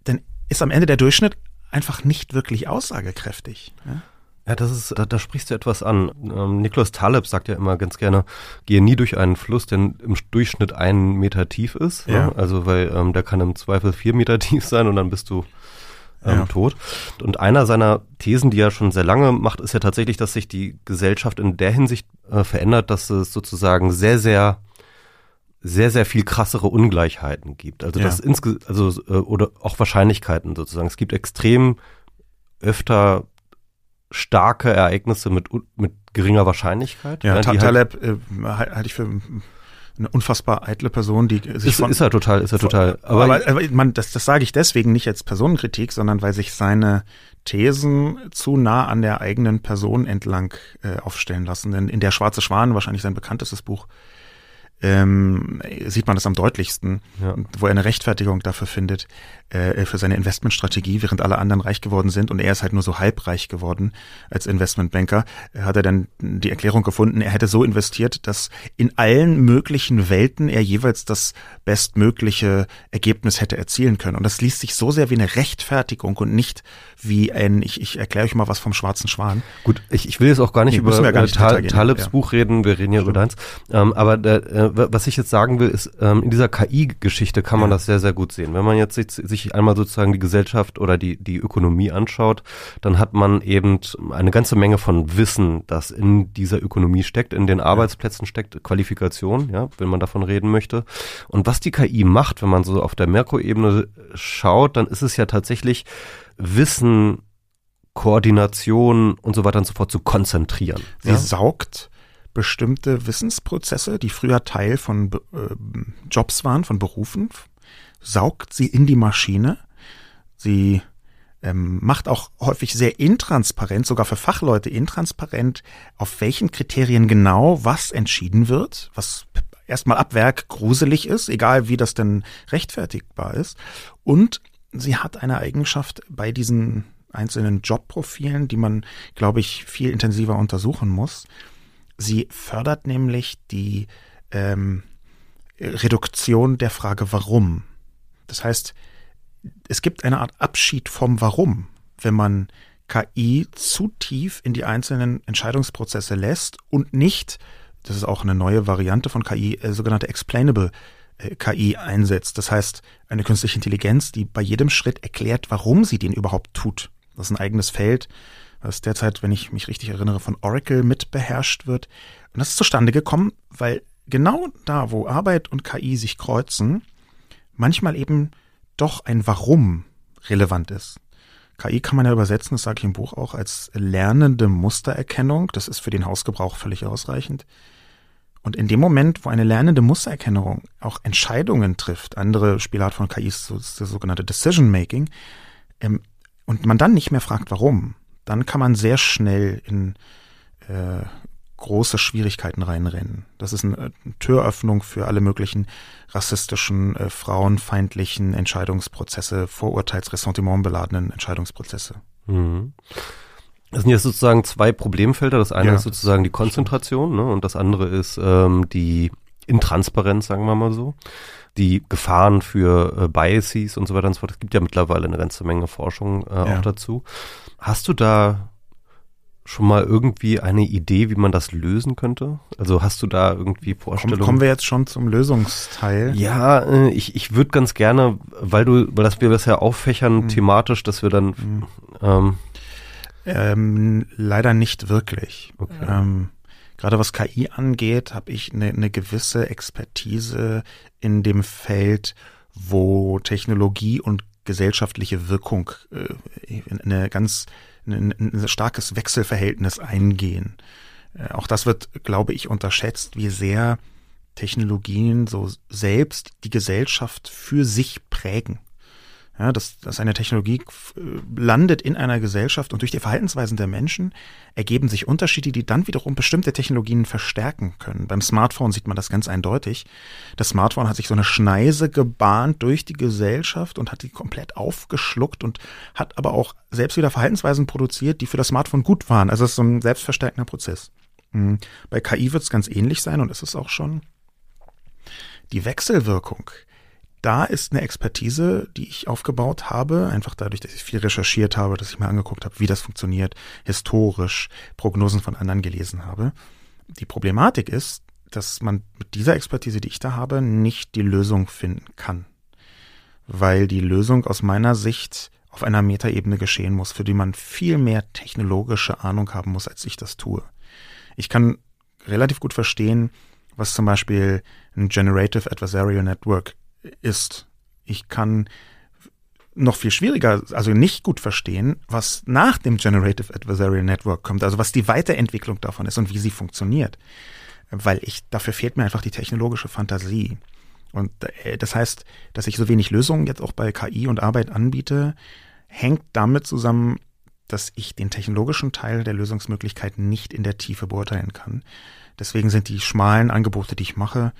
dann ist am Ende der Durchschnitt einfach nicht wirklich aussagekräftig. Ja? Ja, das ist, da, da sprichst du etwas an. Ähm, Niklas Taleb sagt ja immer ganz gerne, gehe nie durch einen Fluss, der im Durchschnitt einen Meter tief ist. Ja. Ne? Also, weil ähm, der kann im Zweifel vier Meter tief sein und dann bist du ähm, ja. tot. Und einer seiner Thesen, die er schon sehr lange macht, ist ja tatsächlich, dass sich die Gesellschaft in der Hinsicht äh, verändert, dass es sozusagen sehr, sehr sehr, sehr viel krassere Ungleichheiten gibt. Also ja. das insge also äh, oder auch Wahrscheinlichkeiten sozusagen. Es gibt extrem öfter starke Ereignisse mit, mit geringer Wahrscheinlichkeit. Ja, ja Taleb halt, äh, halte ich für eine unfassbar eitle Person, die sich ist, von, ist er total, ist er total. Aber, aber, aber man, das, das sage ich deswegen nicht als Personenkritik, sondern weil sich seine Thesen zu nah an der eigenen Person entlang äh, aufstellen lassen. Denn in der Schwarze Schwan, wahrscheinlich sein bekanntestes Buch, ähm, sieht man das am deutlichsten, ja. wo er eine Rechtfertigung dafür findet, äh, für seine Investmentstrategie, während alle anderen reich geworden sind und er ist halt nur so halbreich geworden als Investmentbanker, hat er dann die Erklärung gefunden, er hätte so investiert, dass in allen möglichen Welten er jeweils das bestmögliche Ergebnis hätte erzielen können. Und das liest sich so sehr wie eine Rechtfertigung und nicht wie ein, ich, ich erkläre euch mal was vom schwarzen Schwan. Gut, ich, ich will jetzt auch gar nicht nee, über gar nicht Tal Talebs ja. Buch reden, wir reden ja über deins. Ähm, aber äh, was ich jetzt sagen will, ist, ähm, in dieser KI-Geschichte kann man ja. das sehr, sehr gut sehen. Wenn man jetzt sich, sich einmal sozusagen die Gesellschaft oder die, die Ökonomie anschaut, dann hat man eben eine ganze Menge von Wissen, das in dieser Ökonomie steckt, in den Arbeitsplätzen steckt, Qualifikation, ja, wenn man davon reden möchte. Und was die KI macht, wenn man so auf der Merkur-Ebene schaut, dann ist es ja tatsächlich Wissen, Koordination und so weiter und so fort zu konzentrieren. Sie ja? saugt bestimmte Wissensprozesse, die früher Teil von äh, Jobs waren, von Berufen, saugt sie in die Maschine. Sie ähm, macht auch häufig sehr intransparent, sogar für Fachleute intransparent, auf welchen Kriterien genau was entschieden wird, was erstmal ab Werk gruselig ist, egal wie das denn rechtfertigbar ist. Und sie hat eine Eigenschaft bei diesen einzelnen Jobprofilen, die man, glaube ich, viel intensiver untersuchen muss. Sie fördert nämlich die ähm, Reduktion der Frage warum. Das heißt, es gibt eine Art Abschied vom Warum, wenn man KI zu tief in die einzelnen Entscheidungsprozesse lässt und nicht, das ist auch eine neue Variante von KI, äh, sogenannte explainable äh, KI einsetzt. Das heißt, eine künstliche Intelligenz, die bei jedem Schritt erklärt, warum sie den überhaupt tut. Das ist ein eigenes Feld, das derzeit, wenn ich mich richtig erinnere, von Oracle mit beherrscht wird. Und das ist zustande gekommen, weil genau da, wo Arbeit und KI sich kreuzen, manchmal eben doch ein Warum relevant ist. KI kann man ja übersetzen, das sage ich im Buch auch, als lernende Mustererkennung. Das ist für den Hausgebrauch völlig ausreichend. Und in dem Moment, wo eine lernende Mustererkennung auch Entscheidungen trifft, andere Spielart von KI ist das sogenannte Decision Making, ähm, und man dann nicht mehr fragt, warum, dann kann man sehr schnell in äh, große Schwierigkeiten reinrennen. Das ist eine, Türöffnung für alle möglichen rassistischen, äh, frauenfeindlichen Entscheidungsprozesse, Vorurteilsressentiment beladenen Entscheidungsprozesse. Mhm. Das sind jetzt sozusagen zwei Problemfelder. Das eine ja. ist sozusagen die Konzentration ne? und das andere ist ähm, die Intransparenz, sagen wir mal so. Die Gefahren für äh, Biases und so weiter und so fort. Es gibt ja mittlerweile eine ganze Menge Forschung äh, ja. auch dazu. Hast du da schon mal irgendwie eine Idee, wie man das lösen könnte? Also hast du da irgendwie Vorstellungen? Kommen wir jetzt schon zum Lösungsteil? Ja, äh, ich, ich würde ganz gerne, weil du, weil das wir das ja auffächern hm. thematisch, dass wir dann hm. ähm, ähm, leider nicht wirklich. Okay. Ähm, gerade was KI angeht, habe ich eine, eine gewisse Expertise in dem Feld, wo Technologie und gesellschaftliche Wirkung äh, eine ganz ein, ein starkes Wechselverhältnis eingehen. Äh, auch das wird, glaube ich, unterschätzt, wie sehr Technologien so selbst die Gesellschaft für sich prägen. Ja, dass, dass eine Technologie äh, landet in einer Gesellschaft und durch die Verhaltensweisen der Menschen ergeben sich Unterschiede, die dann wiederum bestimmte Technologien verstärken können. Beim Smartphone sieht man das ganz eindeutig. Das Smartphone hat sich so eine Schneise gebahnt durch die Gesellschaft und hat die komplett aufgeschluckt und hat aber auch selbst wieder Verhaltensweisen produziert, die für das Smartphone gut waren. Also es ist so ein selbstverstärkender Prozess. Mhm. Bei KI wird es ganz ähnlich sein und ist es auch schon. Die Wechselwirkung da ist eine Expertise, die ich aufgebaut habe, einfach dadurch, dass ich viel recherchiert habe, dass ich mir angeguckt habe, wie das funktioniert, historisch, Prognosen von anderen gelesen habe. Die Problematik ist, dass man mit dieser Expertise, die ich da habe, nicht die Lösung finden kann. Weil die Lösung aus meiner Sicht auf einer Metaebene geschehen muss, für die man viel mehr technologische Ahnung haben muss, als ich das tue. Ich kann relativ gut verstehen, was zum Beispiel ein Generative Adversarial Network ist. Ich kann noch viel schwieriger, also nicht gut verstehen, was nach dem Generative Adversarial Network kommt, also was die Weiterentwicklung davon ist und wie sie funktioniert. Weil ich, dafür fehlt mir einfach die technologische Fantasie. Und äh, das heißt, dass ich so wenig Lösungen jetzt auch bei KI und Arbeit anbiete, hängt damit zusammen, dass ich den technologischen Teil der Lösungsmöglichkeiten nicht in der Tiefe beurteilen kann. Deswegen sind die schmalen Angebote, die ich mache,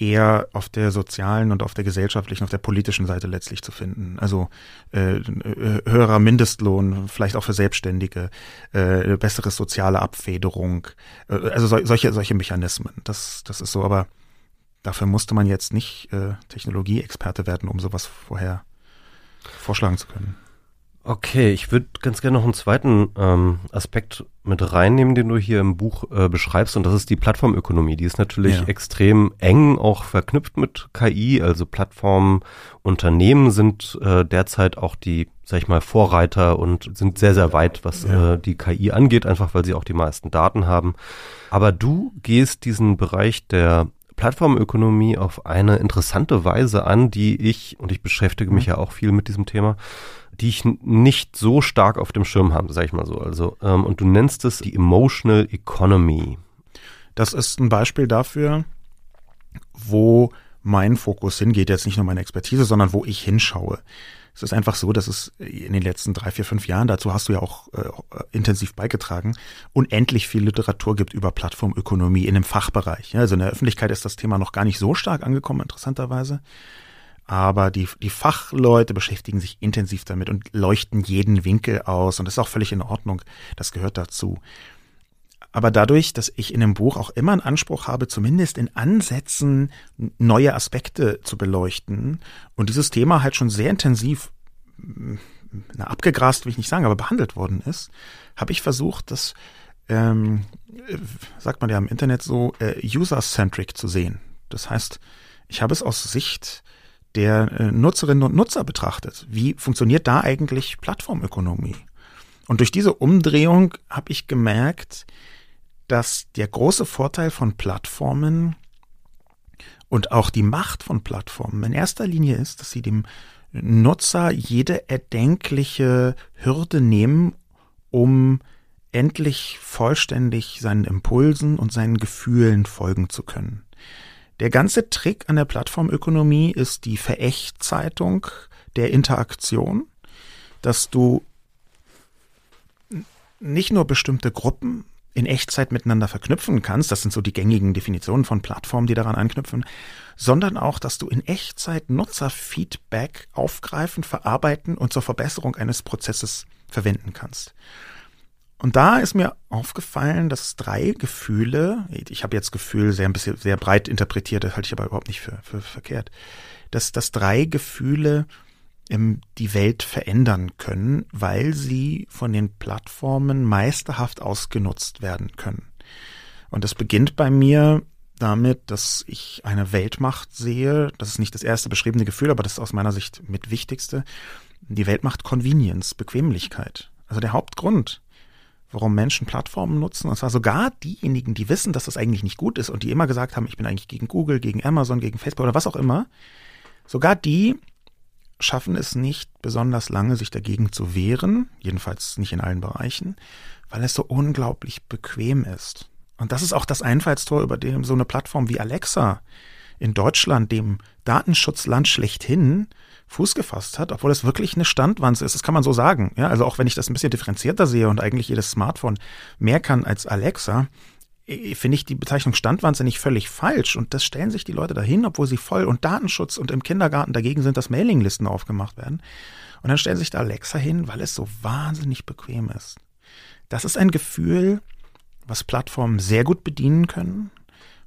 eher auf der sozialen und auf der gesellschaftlichen, auf der politischen Seite letztlich zu finden. Also äh, äh, höherer Mindestlohn, vielleicht auch für Selbstständige, äh, bessere soziale Abfederung, äh, also so, solche solche Mechanismen. Das das ist so, aber dafür musste man jetzt nicht äh, Technologieexperte werden, um sowas vorher vorschlagen zu können. Okay, ich würde ganz gerne noch einen zweiten ähm, Aspekt mit reinnehmen, den du hier im Buch äh, beschreibst, und das ist die Plattformökonomie. Die ist natürlich ja. extrem eng auch verknüpft mit KI. Also Plattformunternehmen sind äh, derzeit auch die, sag ich mal, Vorreiter und sind sehr, sehr weit, was ja. äh, die KI angeht, einfach weil sie auch die meisten Daten haben. Aber du gehst diesen Bereich der Plattformökonomie auf eine interessante Weise an, die ich, und ich beschäftige mich mhm. ja auch viel mit diesem Thema, die ich nicht so stark auf dem Schirm habe, sag ich mal so. Also, ähm, und du nennst es die Emotional Economy. Das ist ein Beispiel dafür, wo mein Fokus hingeht, jetzt nicht nur meine Expertise, sondern wo ich hinschaue. Es ist einfach so, dass es in den letzten drei, vier, fünf Jahren, dazu hast du ja auch äh, intensiv beigetragen, unendlich viel Literatur gibt über Plattformökonomie in dem Fachbereich. Ja, also in der Öffentlichkeit ist das Thema noch gar nicht so stark angekommen, interessanterweise aber die, die Fachleute beschäftigen sich intensiv damit und leuchten jeden Winkel aus und das ist auch völlig in Ordnung. Das gehört dazu. Aber dadurch, dass ich in dem Buch auch immer einen Anspruch habe, zumindest in Ansätzen neue Aspekte zu beleuchten und dieses Thema halt schon sehr intensiv, na, abgegrast will ich nicht sagen, aber behandelt worden ist, habe ich versucht, das, ähm, sagt man ja im Internet so, äh, user-centric zu sehen. Das heißt, ich habe es aus Sicht der äh, Nutzerinnen und Nutzer betrachtet. Wie funktioniert da eigentlich Plattformökonomie? Und durch diese Umdrehung habe ich gemerkt, dass der große Vorteil von Plattformen und auch die Macht von Plattformen in erster Linie ist, dass sie dem Nutzer jede erdenkliche Hürde nehmen, um endlich vollständig seinen Impulsen und seinen Gefühlen folgen zu können. Der ganze Trick an der Plattformökonomie ist die Verechtzeitung der Interaktion, dass du nicht nur bestimmte Gruppen in Echtzeit miteinander verknüpfen kannst, das sind so die gängigen Definitionen von Plattformen, die daran anknüpfen, sondern auch, dass du in Echtzeit Nutzerfeedback aufgreifen, verarbeiten und zur Verbesserung eines Prozesses verwenden kannst. Und da ist mir aufgefallen, dass drei Gefühle, ich habe jetzt Gefühl sehr ein bisschen sehr breit interpretiert, das halte ich aber überhaupt nicht für, für verkehrt, dass, dass drei Gefühle ähm, die Welt verändern können, weil sie von den Plattformen meisterhaft ausgenutzt werden können. Und das beginnt bei mir damit, dass ich eine Weltmacht sehe. Das ist nicht das erste beschriebene Gefühl, aber das ist aus meiner Sicht mit wichtigste. Die Weltmacht Convenience, Bequemlichkeit. Also der Hauptgrund, warum Menschen Plattformen nutzen. Und zwar sogar diejenigen, die wissen, dass das eigentlich nicht gut ist und die immer gesagt haben, ich bin eigentlich gegen Google, gegen Amazon, gegen Facebook oder was auch immer. Sogar die schaffen es nicht besonders lange, sich dagegen zu wehren, jedenfalls nicht in allen Bereichen, weil es so unglaublich bequem ist. Und das ist auch das Einfallstor, über dem so eine Plattform wie Alexa in Deutschland, dem Datenschutzland schlechthin, Fuß gefasst hat, obwohl es wirklich eine Standwanze ist. Das kann man so sagen. Ja, also auch wenn ich das ein bisschen differenzierter sehe und eigentlich jedes Smartphone mehr kann als Alexa, finde ich die Bezeichnung Standwanze nicht völlig falsch. Und das stellen sich die Leute dahin, obwohl sie voll und Datenschutz und im Kindergarten dagegen sind, dass Mailinglisten aufgemacht werden. Und dann stellen sich da Alexa hin, weil es so wahnsinnig bequem ist. Das ist ein Gefühl, was Plattformen sehr gut bedienen können,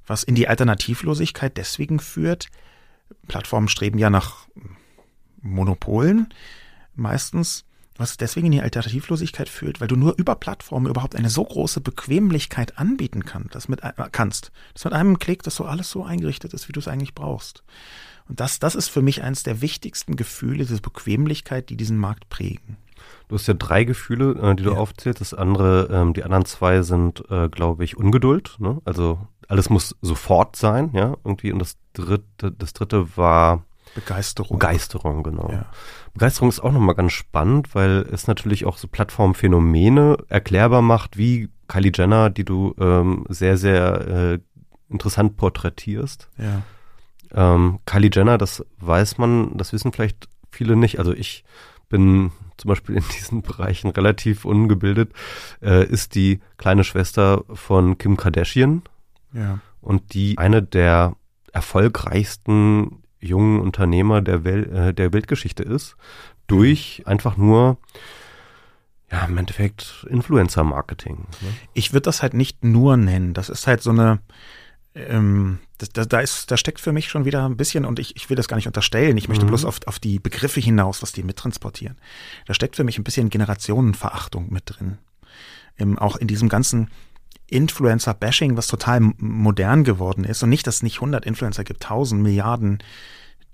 was in die Alternativlosigkeit deswegen führt. Plattformen streben ja nach Monopolen meistens, was deswegen in die Alternativlosigkeit führt, weil du nur über Plattformen überhaupt eine so große Bequemlichkeit anbieten kann, das mit, kannst. Das mit einem Klick, dass so alles so eingerichtet ist, wie du es eigentlich brauchst. Und das, das ist für mich eines der wichtigsten Gefühle, diese Bequemlichkeit, die diesen Markt prägen. Du hast ja drei Gefühle, äh, die du ja. aufzählst. Das andere, ähm, die anderen zwei sind, äh, glaube ich, Ungeduld. Ne? Also alles muss sofort sein, ja, irgendwie. Und das dritte, das dritte war Begeisterung. Begeisterung, genau. Ja. Begeisterung ist auch nochmal ganz spannend, weil es natürlich auch so Plattformphänomene erklärbar macht, wie Kylie Jenner, die du ähm, sehr, sehr äh, interessant porträtierst. Ja. Ähm, Kylie Jenner, das weiß man, das wissen vielleicht viele nicht. Also ich bin zum Beispiel in diesen Bereichen relativ ungebildet, äh, ist die kleine Schwester von Kim Kardashian. Ja. Und die eine der erfolgreichsten jungen Unternehmer der, Wel äh, der Weltgeschichte ist, durch einfach nur ja, im Endeffekt Influencer-Marketing. Ne? Ich würde das halt nicht nur nennen. Das ist halt so eine, ähm, das, da, da, ist, da steckt für mich schon wieder ein bisschen, und ich, ich will das gar nicht unterstellen, ich möchte mhm. bloß auf, auf die Begriffe hinaus, was die mittransportieren. Da steckt für mich ein bisschen Generationenverachtung mit drin. Ähm, auch in diesem ganzen Influencer-Bashing, was total modern geworden ist. Und nicht, dass es nicht 100 Influencer gibt, 1000 Milliarden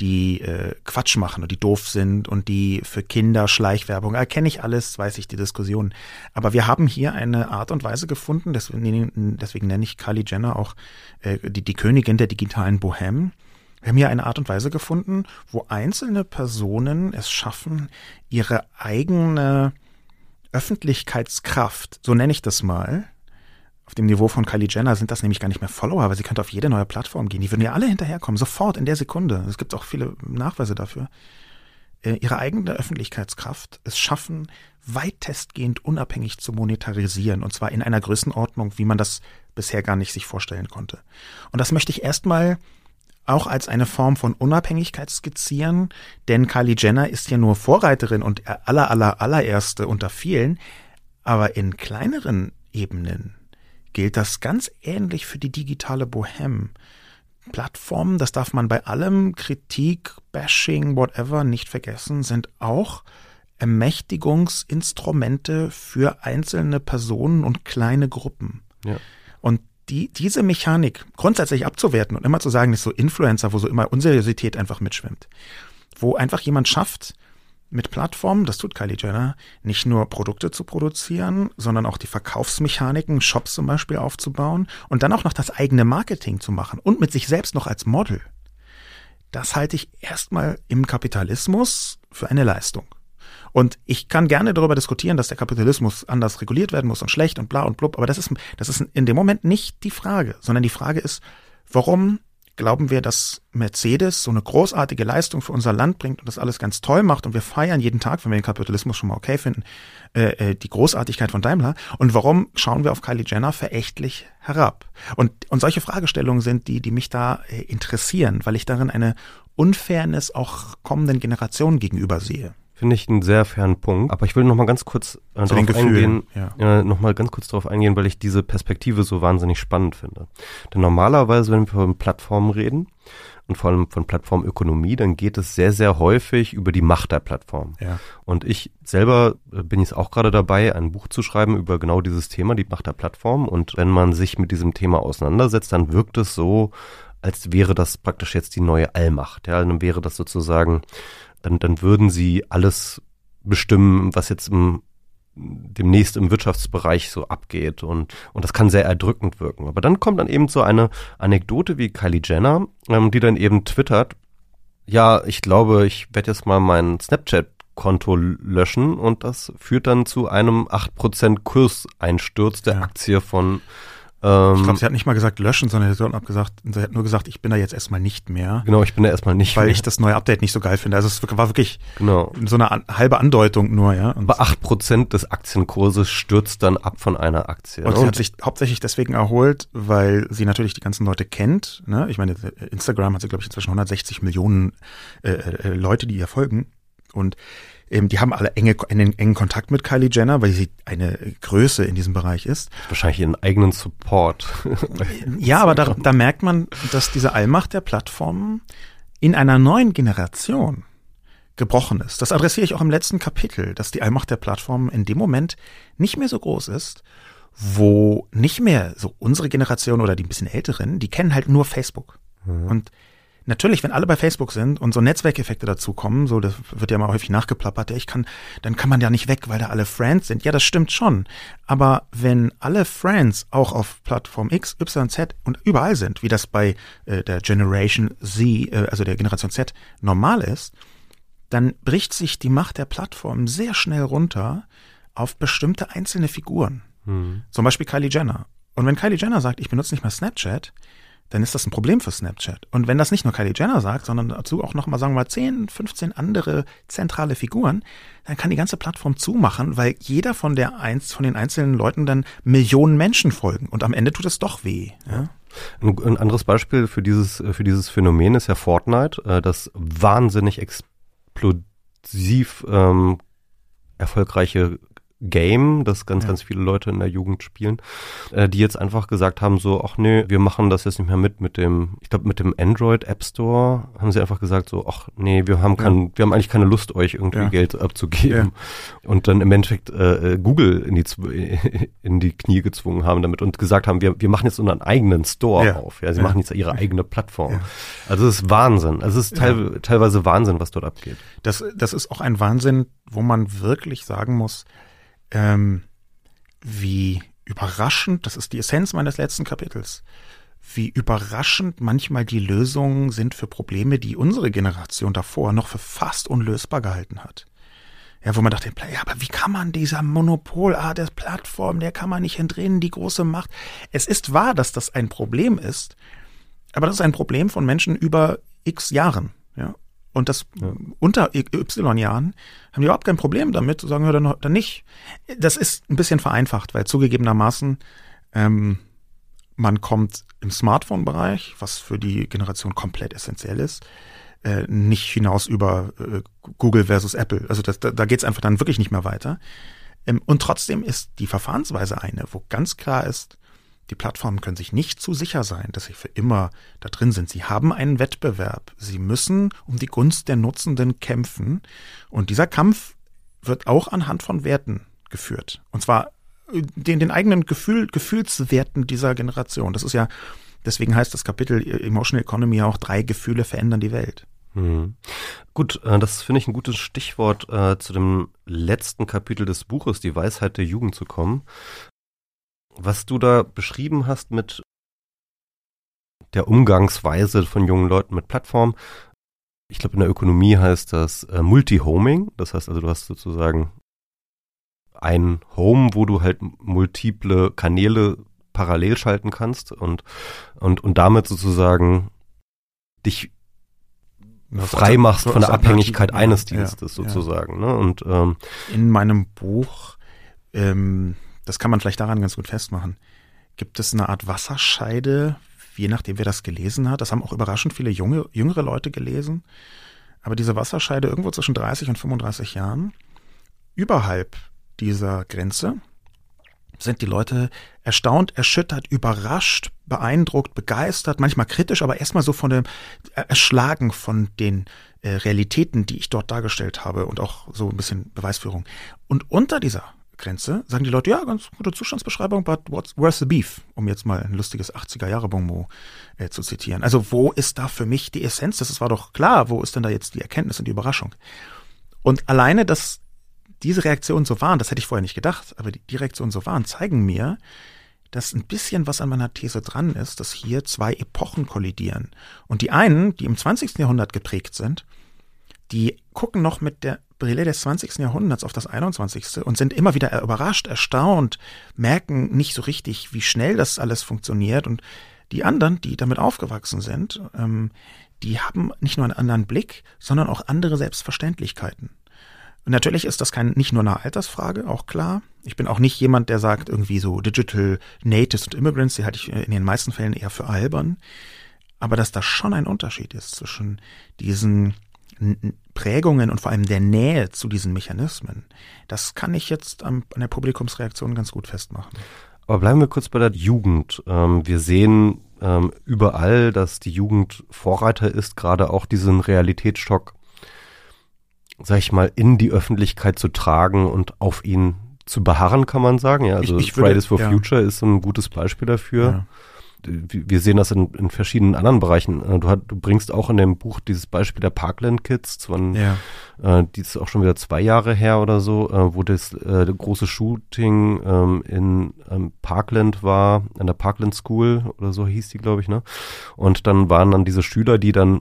die äh, Quatsch machen und die doof sind und die für Kinder Schleichwerbung, erkenne ich alles, weiß ich die Diskussion. Aber wir haben hier eine Art und Weise gefunden, deswegen, deswegen nenne ich Kylie Jenner auch äh, die, die Königin der digitalen Bohem. Wir haben hier eine Art und Weise gefunden, wo einzelne Personen es schaffen, ihre eigene Öffentlichkeitskraft, so nenne ich das mal, auf dem Niveau von Kylie Jenner sind das nämlich gar nicht mehr Follower, weil sie könnte auf jede neue Plattform gehen. Die würden ja alle hinterherkommen, sofort in der Sekunde. Es gibt auch viele Nachweise dafür. Äh, ihre eigene Öffentlichkeitskraft es schaffen, weitestgehend unabhängig zu monetarisieren und zwar in einer Größenordnung, wie man das bisher gar nicht sich vorstellen konnte. Und das möchte ich erstmal auch als eine Form von Unabhängigkeit skizzieren, denn Kylie Jenner ist ja nur Vorreiterin und aller aller allererste unter vielen, aber in kleineren Ebenen gilt das ganz ähnlich für die digitale Bohem. Plattformen, das darf man bei allem Kritik, Bashing, whatever nicht vergessen, sind auch Ermächtigungsinstrumente für einzelne Personen und kleine Gruppen. Ja. Und die, diese Mechanik grundsätzlich abzuwerten und immer zu sagen, das ist so Influencer, wo so immer Unseriosität einfach mitschwimmt, wo einfach jemand schafft, mit Plattformen, das tut Kylie Jenner, nicht nur Produkte zu produzieren, sondern auch die Verkaufsmechaniken, Shops zum Beispiel aufzubauen und dann auch noch das eigene Marketing zu machen und mit sich selbst noch als Model. Das halte ich erstmal im Kapitalismus für eine Leistung. Und ich kann gerne darüber diskutieren, dass der Kapitalismus anders reguliert werden muss und schlecht und bla und blub, aber das ist, das ist in dem Moment nicht die Frage, sondern die Frage ist, warum glauben wir, dass Mercedes so eine großartige Leistung für unser Land bringt und das alles ganz toll macht und wir feiern jeden Tag, wenn wir den Kapitalismus schon mal okay finden, äh, äh, die Großartigkeit von Daimler. Und warum schauen wir auf Kylie Jenner verächtlich herab? Und, und solche Fragestellungen sind die, die mich da äh, interessieren, weil ich darin eine Unfairness auch kommenden Generationen gegenüber sehe. Finde ich einen sehr fairen Punkt. Aber ich will noch mal ganz kurz äh, darauf eingehen, ja. äh, noch mal ganz kurz darauf eingehen, weil ich diese Perspektive so wahnsinnig spannend finde. Denn normalerweise, wenn wir von Plattformen reden und vor allem von Plattformökonomie, dann geht es sehr, sehr häufig über die Macht der Plattform. Ja. Und ich selber äh, bin jetzt auch gerade dabei, ein Buch zu schreiben über genau dieses Thema, die Macht der Plattform. Und wenn man sich mit diesem Thema auseinandersetzt, dann wirkt es so, als wäre das praktisch jetzt die neue Allmacht. Ja, dann wäre das sozusagen dann, dann würden sie alles bestimmen, was jetzt im, demnächst im Wirtschaftsbereich so abgeht und, und das kann sehr erdrückend wirken. Aber dann kommt dann eben so eine Anekdote wie Kylie Jenner, ähm, die dann eben twittert, ja, ich glaube, ich werde jetzt mal mein Snapchat-Konto löschen und das führt dann zu einem 8% Kurseinsturz der ja. Aktie von Ähm, Ich glaube, sie hat nicht mal gesagt löschen, sondern sie hat, gesagt, sie hat nur gesagt, ich bin da jetzt erstmal nicht mehr, genau, ich bin da erstmal nicht weil mehr. ich das neue Update nicht so geil finde. Also es war wirklich genau. so eine an, halbe Andeutung nur, ja. Und, Aber 8% des Aktienkurses stürzt dann ab von einer Aktie. und ne? sie hat sich hauptsächlich deswegen erholt, weil sie natürlich die ganzen Leute kennt. Ne? Ich meine, Instagram hat sie, glaube ich, inzwischen 160 Millionen äh, äh, Leute, die ihr folgen. Und ähm, die haben alle enge, engen, engen Kontakt mit Kylie Jenner, weil sie eine Größe in diesem Bereich ist. wahrscheinlich ihren eigenen Support. Ja, aber da, da merkt man, dass diese Allmacht der Plattformen in einer neuen Generation gebrochen ist. Das adressiere ich auch im letzten Kapitel, dass die Allmacht der Plattformen in dem Moment nicht mehr so groß ist, wo nicht mehr so unsere Generation oder die ein bisschen älteren, die kennen halt nur Facebook. Und natürlich, wenn alle bei Facebook sind und so Netzwerkeffekte dazukommen, so das wird ja mal häufig nachgeplappert, ja, ich kann, dann kann man ja nicht weg, weil da alle Friends sind. Ja, das stimmt schon. Aber wenn alle Friends auch auf Plattform X, Y, Z und überall sind, wie das bei äh, der Generation Z, äh, also der Generation Z normal ist, dann bricht sich die Macht der Plattform sehr schnell runter auf bestimmte einzelne Figuren. Zum Beispiel Kylie Jenner. Und wenn Kylie Jenner sagt, ich benutze nicht mehr Snapchat, dann ist das ein Problem für Snapchat. Und wenn das nicht nur Kylie Jenner sagt, sondern dazu auch nochmal, sagen wir mal, 10, 15 andere zentrale Figuren, dann kann die ganze Plattform zumachen, weil jeder von der eins, von den einzelnen Leuten dann Millionen Menschen folgen. Und am Ende tut es doch weh. Ja? Ein, ein anderes Beispiel für dieses, für dieses Phänomen ist ja Fortnite, äh, das wahnsinnig explosiv ähm, erfolgreiche Game, das ganz, Ja. ganz viele Leute in der Jugend spielen, äh, die jetzt einfach gesagt haben, so, ach nee, wir machen das jetzt nicht mehr mit, mit dem, ich glaube, mit dem Android App Store haben sie einfach gesagt, so, ach nee, wir haben kein, wir haben eigentlich keine Lust, euch irgendwie Ja. Geld abzugeben. Und dann im Endeffekt äh, äh, Google in die, in die Knie gezwungen haben damit und gesagt haben, wir, wir machen jetzt unseren eigenen Store Ja. auf. Ja, sie Ja. machen jetzt ihre eigene Plattform. Ja. Also es ist Wahnsinn. Also es ist teil, teilweise Wahnsinn, was dort abgeht. Das, das ist auch ein Wahnsinn, wo man wirklich sagen muss, ähm, wie überraschend, das ist die Essenz meines letzten Kapitels, wie überraschend manchmal die Lösungen sind für Probleme, die unsere Generation davor noch für fast unlösbar gehalten hat. Ja, wo man dachte, ja, aber wie kann man dieser Monopolart der Plattform, der kann man nicht entrinnen, die große Macht. Es ist wahr, dass das ein Problem ist, aber das ist ein Problem von Menschen über x Jahren. Ja? Und das unter y Jahren haben die überhaupt kein Problem damit, zu sagen, ja, dann, dann nicht. Das ist ein bisschen vereinfacht, weil zugegebenermaßen ähm, man kommt im Smartphone-Bereich, was für die Generation komplett essentiell ist, äh, nicht hinaus über äh, Google versus Apple. Also das, da, da geht es einfach dann wirklich nicht mehr weiter. Ähm, und trotzdem ist die Verfahrensweise eine, wo ganz klar ist, die Plattformen können sich nicht zu sicher sein, dass sie für immer da drin sind. Sie haben einen Wettbewerb. Sie müssen um die Gunst der Nutzenden kämpfen. Und dieser Kampf wird auch anhand von Werten geführt. Und zwar äh, den, den eigenen Gefühl, Gefühlswerten dieser Generation. Das ist ja, deswegen heißt das Kapitel Emotional Economy auch drei Gefühle verändern die Welt. Mhm. Gut, äh, das finde ich ein gutes Stichwort, äh, zu dem letzten Kapitel des Buches, die Weisheit der Jugend zu kommen. Was du da beschrieben hast mit der Umgangsweise von jungen Leuten mit Plattformen, ich glaube in der Ökonomie heißt das äh, Multi-Homing, das heißt also du hast sozusagen ein Home, wo du halt multiple Kanäle parallel schalten kannst und, und, und damit sozusagen dich frei machst von der Abhängigkeit eines Dienstes Ja, ja. sozusagen. Ne? Und ähm, In meinem Buch, ähm, das kann man vielleicht daran ganz gut festmachen, gibt es eine Art Wasserscheide, je nachdem wer das gelesen hat. Das haben auch überraschend viele junge, jüngere Leute gelesen. Aber diese Wasserscheide irgendwo zwischen 30 und 35 Jahren, überhalb dieser Grenze, sind die Leute erstaunt, erschüttert, überrascht, beeindruckt, begeistert, manchmal kritisch, aber erstmal so von dem Erschlagen von den äh, Realitäten, die ich dort dargestellt habe und auch so ein bisschen Beweisführung. Und unter dieser Grenze sagen die Leute, ja, ganz gute Zustandsbeschreibung, but what's, where's the beef? Um jetzt mal ein lustiges 80er-Jahre-Bonmot äh, zu zitieren. Also wo ist da für mich die Essenz? Das war doch klar. Wo ist denn da jetzt die Erkenntnis und die Überraschung? Und alleine, dass diese Reaktionen so waren, das hätte ich vorher nicht gedacht, aber die, die Reaktionen so waren, zeigen mir, dass ein bisschen was an meiner These dran ist, dass hier zwei Epochen kollidieren. Und die einen, die im 20. Jahrhundert geprägt sind, die gucken noch mit der Brille des 20. Jahrhunderts auf das 21. und sind immer wieder überrascht, erstaunt, merken nicht so richtig, wie schnell das alles funktioniert. Und die anderen, die damit aufgewachsen sind, ähm, die haben nicht nur einen anderen Blick, sondern auch andere Selbstverständlichkeiten. Und natürlich ist das kein, nicht nur eine Altersfrage, auch klar. Ich bin auch nicht jemand, der sagt, irgendwie so Digital Natives und Immigrants, die halte ich in den meisten Fällen eher für albern. Aber dass da schon ein Unterschied ist zwischen diesen Prägungen und vor allem der Nähe zu diesen Mechanismen, das kann ich jetzt an der Publikumsreaktion ganz gut festmachen. Aber bleiben wir kurz bei der Jugend. Ähm, wir sehen ähm, überall, dass die Jugend Vorreiter ist, gerade auch diesen Realitätsschock, sag ich mal, in die Öffentlichkeit zu tragen und auf ihn zu beharren, kann man sagen. Ja, also ich, ich würde, Fridays for ja. Future ist ein gutes Beispiel dafür. Ja wir sehen das in, in verschiedenen anderen Bereichen. Äh, du, hat, du, bringst auch in dem Buch dieses Beispiel der Parkland Kids, von, ja. äh, die ist auch schon wieder zwei Jahre her oder so, äh, wo das äh, große Shooting ähm, in ähm, Parkland war, an der Parkland School oder so hieß die, glaube ich, ne? Und dann waren dann diese Schüler, die dann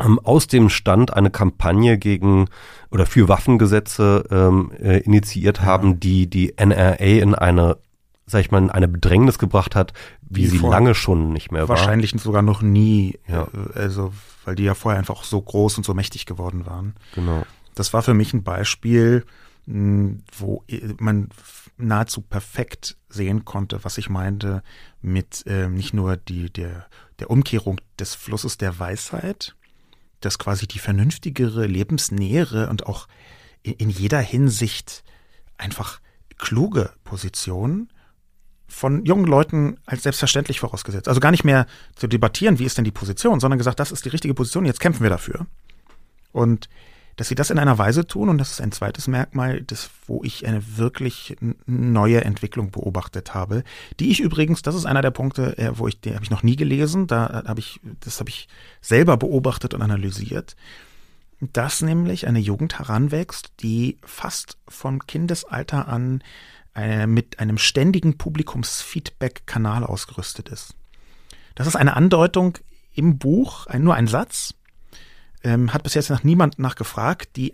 ähm, aus dem Stand eine Kampagne gegen oder für Waffengesetze ähm, äh, initiiert ja. haben, die die NRA in eine sag ich mal, in eine Bedrängnis gebracht hat, wie sie lange schon nicht mehr war. Wahrscheinlich sogar noch nie. Ja. Äh, also, weil die ja vorher einfach so groß und so mächtig geworden waren. Genau. Das war für mich ein Beispiel, wo man nahezu perfekt sehen konnte, was ich meinte mit äh, nicht nur die, der, der Umkehrung des Flusses der Weisheit, dass quasi die vernünftigere, lebensnähere und auch in, in jeder Hinsicht einfach kluge Position von jungen Leuten als selbstverständlich vorausgesetzt. Also gar nicht mehr zu debattieren, wie ist denn die Position, sondern gesagt, das ist die richtige Position, jetzt kämpfen wir dafür. Und dass sie das in einer Weise tun, und das ist ein zweites Merkmal, das, wo ich eine wirklich neue Entwicklung beobachtet habe, die ich übrigens, das ist einer der Punkte, äh, wo ich, den habe ich noch nie gelesen, da habe ich, das habe ich selber beobachtet und analysiert, dass nämlich eine Jugend heranwächst, die fast vom Kindesalter an äh, mit einem ständigen Publikumsfeedback-Kanal ausgerüstet ist. Das ist eine Andeutung im Buch, ein, nur ein Satz, ähm, hat bis jetzt noch niemand nachgefragt. Die,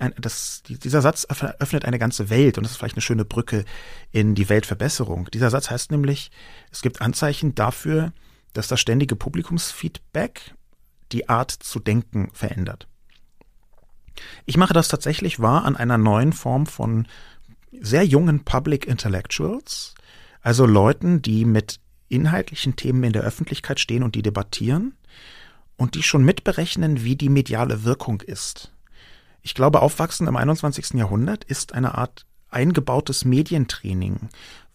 die, dieser Satz öffnet eine ganze Welt und das ist vielleicht eine schöne Brücke in die Weltverbesserung. Dieser Satz heißt nämlich, es gibt Anzeichen dafür, dass das ständige Publikumsfeedback die Art zu denken verändert. Ich mache das tatsächlich wahr an einer neuen Form von sehr jungen Public Intellectuals, also Leuten, die mit inhaltlichen Themen in der Öffentlichkeit stehen und die debattieren und die schon mitberechnen, wie die mediale Wirkung ist. Ich glaube, Aufwachsen im 21. Jahrhundert ist eine Art eingebautes Medientraining,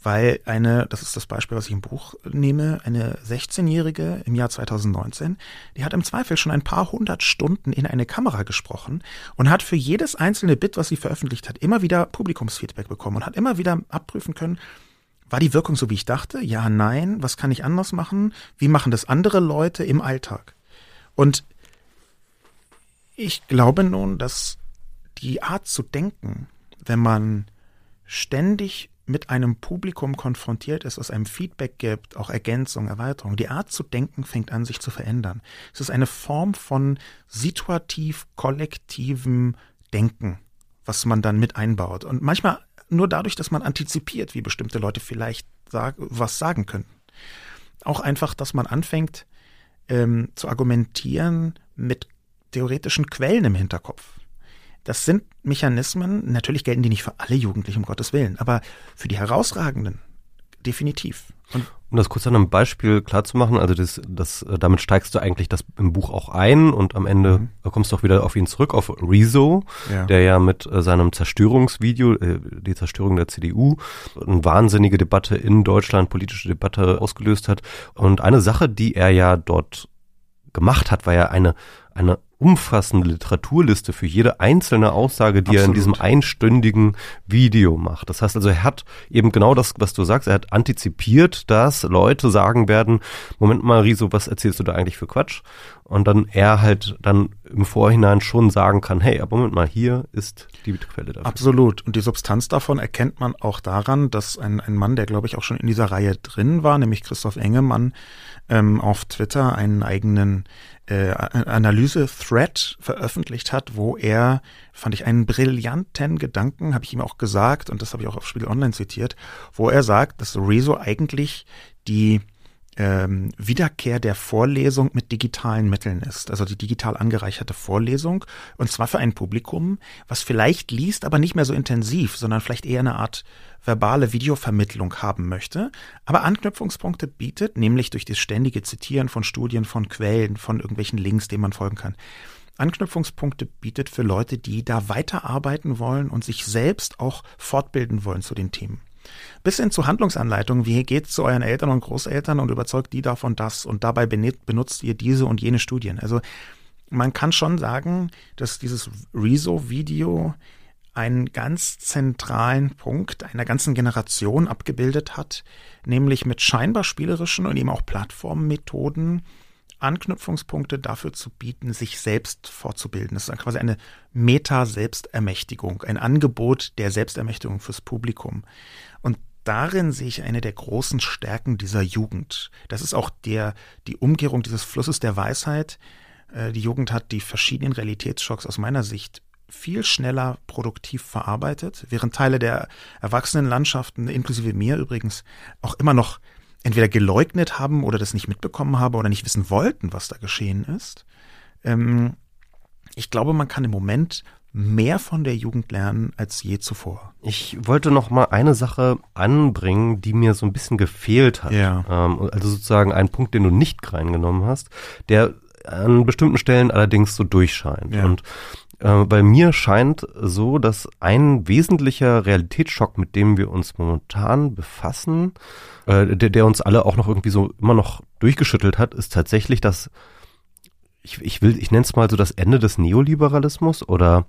weil eine, das ist das Beispiel, was ich im Buch nehme, eine 16-Jährige im Jahr 2019, die hat im Zweifel schon ein paar hundert Stunden in eine Kamera gesprochen und hat für jedes einzelne Bit, was sie veröffentlicht hat, immer wieder Publikumsfeedback bekommen und hat immer wieder abprüfen können, war die Wirkung so, wie ich dachte? Ja, nein, was kann ich anders machen? Wie machen das andere Leute im Alltag? Und ich glaube nun, dass die Art zu denken, wenn man ständig mit einem Publikum konfrontiert ist, es einem Feedback gibt, auch Ergänzung, Erweiterung, die Art zu denken fängt an, sich zu verändern. Es ist eine Form von situativ kollektivem Denken, was man dann mit einbaut. Und manchmal nur dadurch, dass man antizipiert, wie bestimmte Leute vielleicht sag, was sagen könnten. Auch einfach, dass man anfängt ähm, zu argumentieren mit theoretischen Quellen im Hinterkopf. Das sind Mechanismen, natürlich gelten die nicht für alle Jugendlichen, um Gottes Willen, aber für die herausragenden definitiv. Und um das kurz an einem Beispiel klarzumachen, also das, das, äh, damit steigst du eigentlich das im Buch auch ein und am Ende mhm. kommst du auch wieder auf ihn zurück, auf Rezo, ja. der ja mit äh, seinem Zerstörungsvideo, äh, die Zerstörung der CDU, eine wahnsinnige Debatte in Deutschland, politische Debatte ausgelöst hat. Und eine Sache, die er ja dort gemacht hat, war ja eine, eine umfassende Literaturliste für jede einzelne Aussage, die Absolut. er in diesem einstündigen Video macht. Das heißt also, er hat eben genau das, was du sagst, er hat antizipiert, dass Leute sagen werden, Moment mal, Riso, was erzählst du da eigentlich für Quatsch? und dann er halt dann im Vorhinein schon sagen kann, hey, aber Moment mal, hier ist die Quelle dafür. Absolut. Und die Substanz davon erkennt man auch daran, dass ein, ein Mann, der glaube ich auch schon in dieser Reihe drin war, nämlich Christoph Engemann, ähm, auf Twitter einen eigenen äh, Analyse-Thread veröffentlicht hat, wo er, fand ich einen brillanten Gedanken, habe ich ihm auch gesagt, und das habe ich auch auf Spiegel Online zitiert, wo er sagt, dass Rezo eigentlich die ähm, Wiederkehr der Vorlesung mit digitalen Mitteln ist, also die digital angereicherte Vorlesung, und zwar für ein Publikum, was vielleicht liest, aber nicht mehr so intensiv, sondern vielleicht eher eine Art verbale Videovermittlung haben möchte, aber Anknüpfungspunkte bietet, nämlich durch das ständige Zitieren von Studien, von Quellen, von irgendwelchen Links, denen man folgen kann. Anknüpfungspunkte bietet für Leute, die da weiterarbeiten wollen und sich selbst auch fortbilden wollen zu den Themen. Bis hin zu Handlungsanleitungen, wie geht zu euren Eltern und Großeltern und überzeugt die davon das und dabei benutzt ihr diese und jene Studien. Also man kann schon sagen, dass dieses Rezo-Video einen ganz zentralen Punkt einer ganzen Generation abgebildet hat, nämlich mit scheinbar spielerischen und eben auch Plattformmethoden Anknüpfungspunkte dafür zu bieten, sich selbst fortzubilden. Das ist quasi eine Meta-Selbstermächtigung, ein Angebot der Selbstermächtigung fürs Publikum. Und darin sehe ich eine der großen Stärken dieser Jugend. Das ist auch der, die Umkehrung dieses Flusses der Weisheit. Äh, die Jugend hat die verschiedenen Realitätsschocks aus meiner Sicht viel schneller produktiv verarbeitet, während Teile der Erwachsenenlandschaften, inklusive mir übrigens, auch immer noch entweder geleugnet haben oder das nicht mitbekommen haben oder nicht wissen wollten, was da geschehen ist. Ähm, ich glaube, man kann im Moment mehr von der Jugend lernen als je zuvor. Ich wollte noch mal eine Sache anbringen, die mir so ein bisschen gefehlt hat. Ja. Ähm, also sozusagen ein Punkt, den du nicht reingenommen hast, der an bestimmten Stellen allerdings so durchscheint. Ja. Und äh, bei mir scheint so, dass ein wesentlicher Realitätsschock, mit dem wir uns momentan befassen, äh, der, der uns alle auch noch irgendwie so immer noch durchgeschüttelt hat, ist tatsächlich das ich, ich will, ich nenne es mal so das Ende des Neoliberalismus oder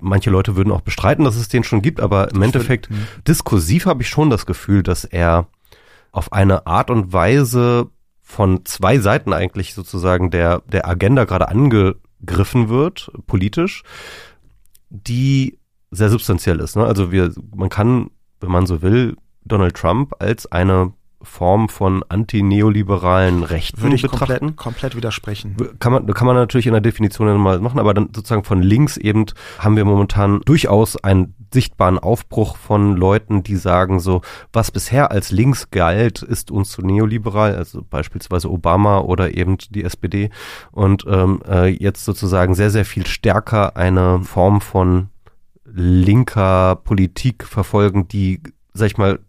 manche Leute würden auch bestreiten, dass es den schon gibt, aber im Endeffekt würde, diskursiv habe ich schon das Gefühl, dass er auf eine Art und Weise von zwei Seiten eigentlich sozusagen der, der Agenda gerade angegriffen wird, politisch, die sehr substanziell ist. Ne? Also wir, man kann, wenn man so will, Donald Trump als eine Form von antineoliberalen Rechten Würde ich betrachten. komplett, komplett widersprechen. Kann man, kann man natürlich in der Definition mal machen, aber dann sozusagen von links eben haben wir momentan durchaus einen sichtbaren Aufbruch von Leuten, die sagen so, was bisher als links galt, ist uns zu neoliberal, also beispielsweise Obama oder eben die SPD und ähm, äh, jetzt sozusagen sehr, sehr viel stärker eine Form von linker Politik verfolgen, die, sag ich mal,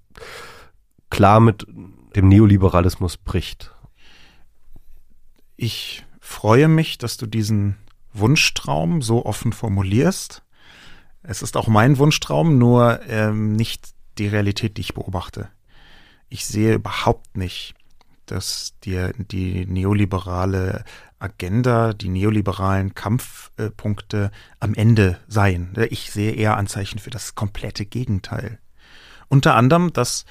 klar mit dem Neoliberalismus bricht. Ich freue mich, dass du diesen Wunschtraum so offen formulierst. Es ist auch mein Wunschtraum, nur ähm, nicht die Realität, die ich beobachte. Ich sehe überhaupt nicht, dass die, die neoliberale Agenda, die neoliberalen Kampfpunkte am Ende seien. Ich sehe eher Anzeichen für das komplette Gegenteil. Unter anderem, dass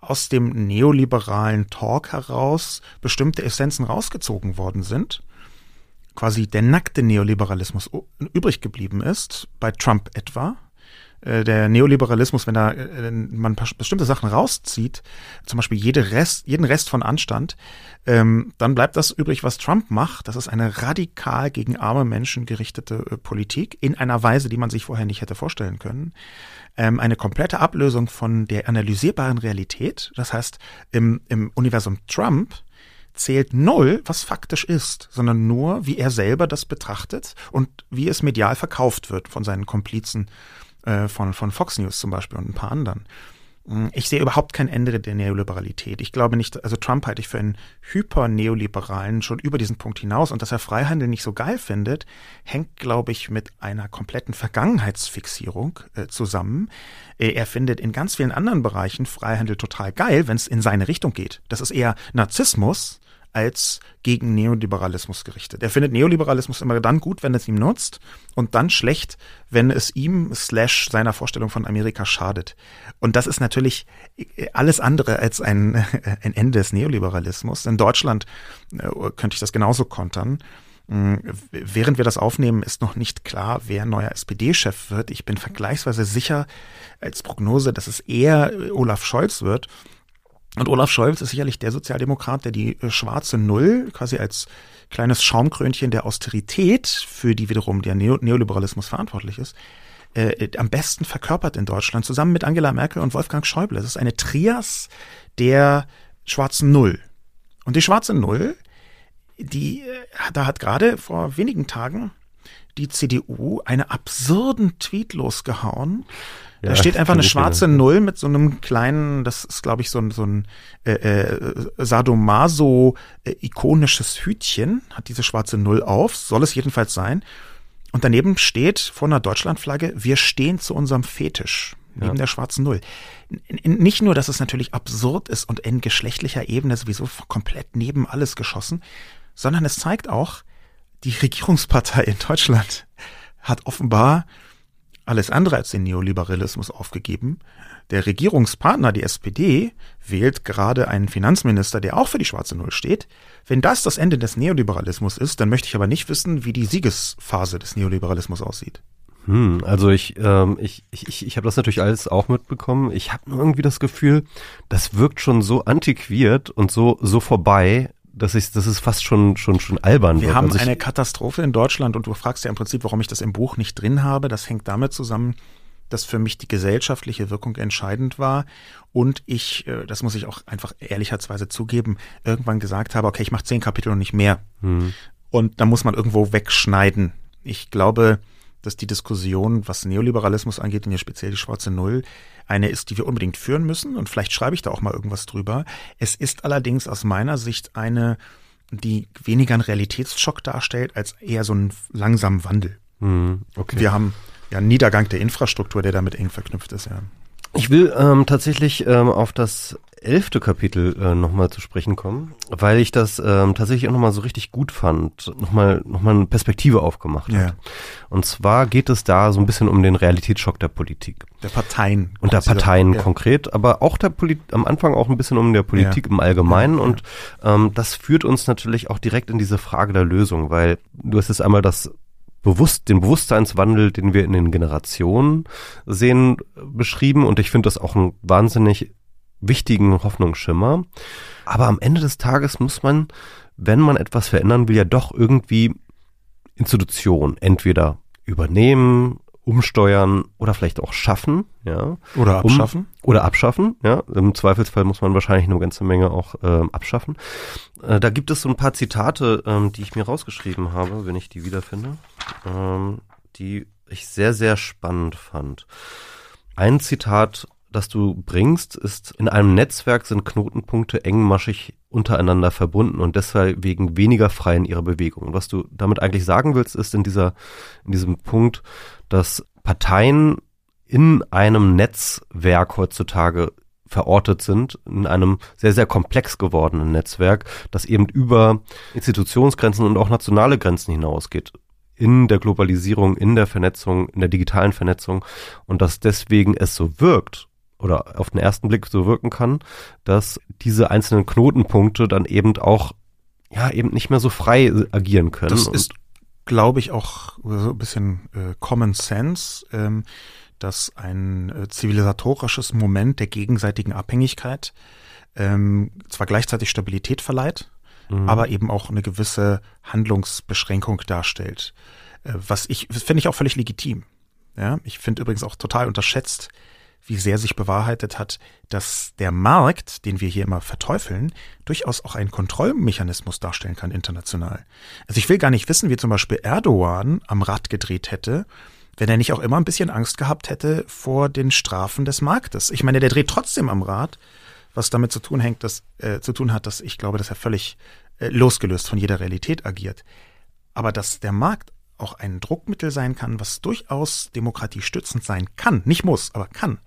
aus dem neoliberalen Talk heraus bestimmte Essenzen rausgezogen worden sind, quasi der nackte Neoliberalismus übrig geblieben ist, bei Trump etwa. Äh, der Neoliberalismus, wenn da äh, man bestimmte Sachen rauszieht, zum Beispiel jede Rest, jeden Rest von Anstand, ähm, dann bleibt das übrig, was Trump macht. Das ist eine radikal gegen arme Menschen gerichtete äh, Politik in einer Weise, die man sich vorher nicht hätte vorstellen können ähm, eine komplette Ablösung von der analysierbaren Realität. Das heißt, im, im Universum Trump zählt null, was faktisch ist, sondern nur, wie er selber das betrachtet und wie es medial verkauft wird von seinen Komplizen äh, von, von Fox News zum Beispiel und ein paar anderen. Hm, ich sehe überhaupt kein Ende der Neoliberalität. Ich glaube nicht, also Trump halte ich für einen hyper-neoliberalen schon über diesen Punkt hinaus und dass er Freihandel nicht so geil findet, hängt, glaube ich, mit einer kompletten Vergangenheitsfixierung äh, zusammen. Äh, er findet in ganz vielen anderen Bereichen Freihandel total geil, wenn es in seine Richtung geht. Das ist eher Narzissmus als gegen Neoliberalismus gerichtet. Er findet Neoliberalismus immer dann gut, wenn es ihm nutzt und dann schlecht, wenn es ihm slash seiner Vorstellung von Amerika schadet. Und das ist natürlich alles andere als ein, ein Ende des Neoliberalismus. In Deutschland äh, könnte ich das genauso kontern. Mm, während wir das aufnehmen, ist noch nicht klar, wer neuer SPD-Chef wird. Ich bin vergleichsweise sicher als Prognose, dass es eher Olaf Scholz wird. Und Olaf Scholz ist sicherlich der Sozialdemokrat, der die äh, schwarze Null quasi als kleines Schaumkrönchen der Austerität, für die wiederum der Neoliberalismus verantwortlich ist, äh, am besten verkörpert in Deutschland, zusammen mit Angela Merkel und Wolfgang Schäuble. Es ist eine Trias der schwarzen Null. Und die schwarze Null, die, äh, da hat gerade vor wenigen Tagen die CDU einen absurden Tweet losgehauen. Da ja, steht einfach eine schwarze wieder. Null mit so einem kleinen, das ist glaube ich so ein, so ein äh, äh, Sadomaso-ikonisches Hütchen, hat diese schwarze Null auf, soll es jedenfalls sein. Und daneben steht vor einer Deutschlandflagge, wir stehen zu unserem Fetisch, neben ja. der schwarzen Null. Nicht nur, dass es natürlich absurd ist und in geschlechtlicher Ebene sowieso komplett neben alles geschossen, sondern es zeigt auch, die Regierungspartei in Deutschland hat offenbar alles andere als den Neoliberalismus aufgegeben. Der Regierungspartner, die SPD, wählt gerade einen Finanzminister, der auch für die schwarze Null steht. Wenn das das Ende des Neoliberalismus ist, dann möchte ich aber nicht wissen, wie die Siegesphase des Neoliberalismus aussieht. Hm, also ich, ähm, ich, ich, ich, ich habe das natürlich alles auch mitbekommen. Ich habe nur irgendwie das Gefühl, das wirkt schon so antiquiert und so so vorbei, dass ich, das ist fast schon schon schon albern. Wir wird. haben also eine Katastrophe in Deutschland und du fragst ja im Prinzip, warum ich das im Buch nicht drin habe. Das hängt damit zusammen, dass für mich die gesellschaftliche Wirkung entscheidend war und ich, äh, das muss ich auch einfach ehrlicherweise zugeben, irgendwann gesagt habe, okay, ich mache zehn Kapitel und nicht mehr. Mhm. Und da muss man irgendwo wegschneiden. Ich glaube, dass die Diskussion, was Neoliberalismus angeht, und hier speziell die schwarze Null, eine ist, die wir unbedingt führen müssen. Und vielleicht schreibe ich da auch mal irgendwas drüber. Es ist allerdings aus meiner Sicht eine, die weniger einen Realitätsschock darstellt, als eher so einen langsamen Wandel. Mhm, okay. Wir haben ja einen Niedergang der Infrastruktur, der damit eng verknüpft ist, ja. Ich will ähm, tatsächlich ähm, auf das elfte Kapitel äh, nochmal zu sprechen kommen, weil ich das ähm, tatsächlich auch nochmal so richtig gut fand, nochmal noch mal eine Perspektive aufgemacht ja. hat. Und zwar geht es da so ein bisschen um den Realitätsschock der Politik. Der Parteien. Und der Parteien ja. konkret, aber auch der Polit am Anfang auch ein bisschen um der Politik ja. im Allgemeinen. Und ähm, das führt uns natürlich auch direkt in diese Frage der Lösung, weil du hast jetzt einmal das bewusst, den Bewusstseinswandel, den wir in den Generationen sehen, beschrieben. Und ich finde das auch einen wahnsinnig wichtigen Hoffnungsschimmer. Aber am Ende des Tages muss man, wenn man etwas verändern will, ja doch irgendwie Institutionen entweder übernehmen, umsteuern oder vielleicht auch schaffen, ja. Oder abschaffen. Um, oder abschaffen, ja. Im Zweifelsfall muss man wahrscheinlich eine ganze Menge auch äh, abschaffen. Äh, da gibt es so ein paar Zitate, ähm, die ich mir rausgeschrieben habe, wenn ich die wiederfinde, ähm, die ich sehr, sehr spannend fand. Ein Zitat, das du bringst, ist, in einem Netzwerk sind Knotenpunkte engmaschig untereinander verbunden und deswegen weniger frei in ihrer Bewegung. Und was du damit eigentlich sagen willst, ist in dieser, in diesem Punkt, dass Parteien in einem Netzwerk heutzutage verortet sind, in einem sehr, sehr komplex gewordenen Netzwerk, das eben über Institutionsgrenzen und auch nationale Grenzen hinausgeht. In der Globalisierung, in der Vernetzung, in der digitalen Vernetzung und dass deswegen es so wirkt oder auf den ersten Blick so wirken kann, dass diese einzelnen Knotenpunkte dann eben auch ja eben nicht mehr so frei agieren können. Das ist glaube ich, auch so ein bisschen äh, Common Sense, ähm, dass ein äh, zivilisatorisches Moment der gegenseitigen Abhängigkeit ähm, zwar gleichzeitig Stabilität verleiht, mhm. aber eben auch eine gewisse Handlungsbeschränkung darstellt. Äh, was ich, finde ich auch völlig legitim. Ja, ich finde übrigens auch total unterschätzt, wie sehr sich bewahrheitet hat, dass der Markt, den wir hier immer verteufeln, durchaus auch einen Kontrollmechanismus darstellen kann international. Also ich will gar nicht wissen, wie zum Beispiel Erdogan am Rad gedreht hätte, wenn er nicht auch immer ein bisschen Angst gehabt hätte vor den Strafen des Marktes. Ich meine, der dreht trotzdem am Rad, was damit zu tun hängt, dass, äh, zu tun hat, dass ich glaube, dass er völlig äh, losgelöst von jeder Realität agiert. Aber dass der Markt auch ein Druckmittel sein kann, was durchaus demokratiestützend sein kann, nicht muss, aber kann,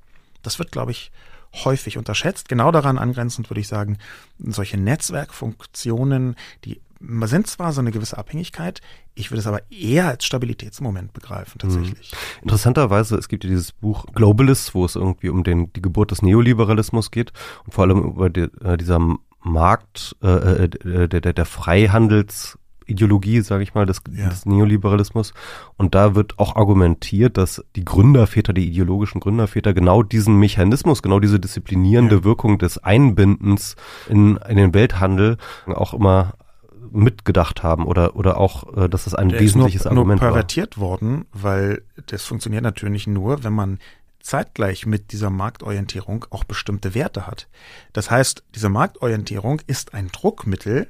das wird, glaube ich, häufig unterschätzt. Genau daran angrenzend würde ich sagen, solche Netzwerkfunktionen, die sind zwar so eine gewisse Abhängigkeit, ich würde es aber eher als Stabilitätsmoment begreifen, mhm. tatsächlich. Interessanterweise, es gibt ja dieses Buch Globalists, wo es irgendwie um den, die Geburt des Neoliberalismus geht und vor allem über die, äh, dieser Markt, äh, äh, der, der, der Freihandels Hauptideologie, sage ich mal, des, Ja. des Neoliberalismus. Und da wird auch argumentiert, dass die Gründerväter, die ideologischen Gründerväter, genau diesen Mechanismus, genau diese disziplinierende Ja. Wirkung des Einbindens in, in den Welthandel auch immer mitgedacht haben oder oder auch, äh, dass das ein Der ist nur, wesentliches nur Argument war. pervertiert worden, weil das funktioniert natürlich nur, wenn man zeitgleich mit dieser Marktorientierung auch bestimmte Werte hat. Das heißt, diese Marktorientierung ist ein Druckmittel,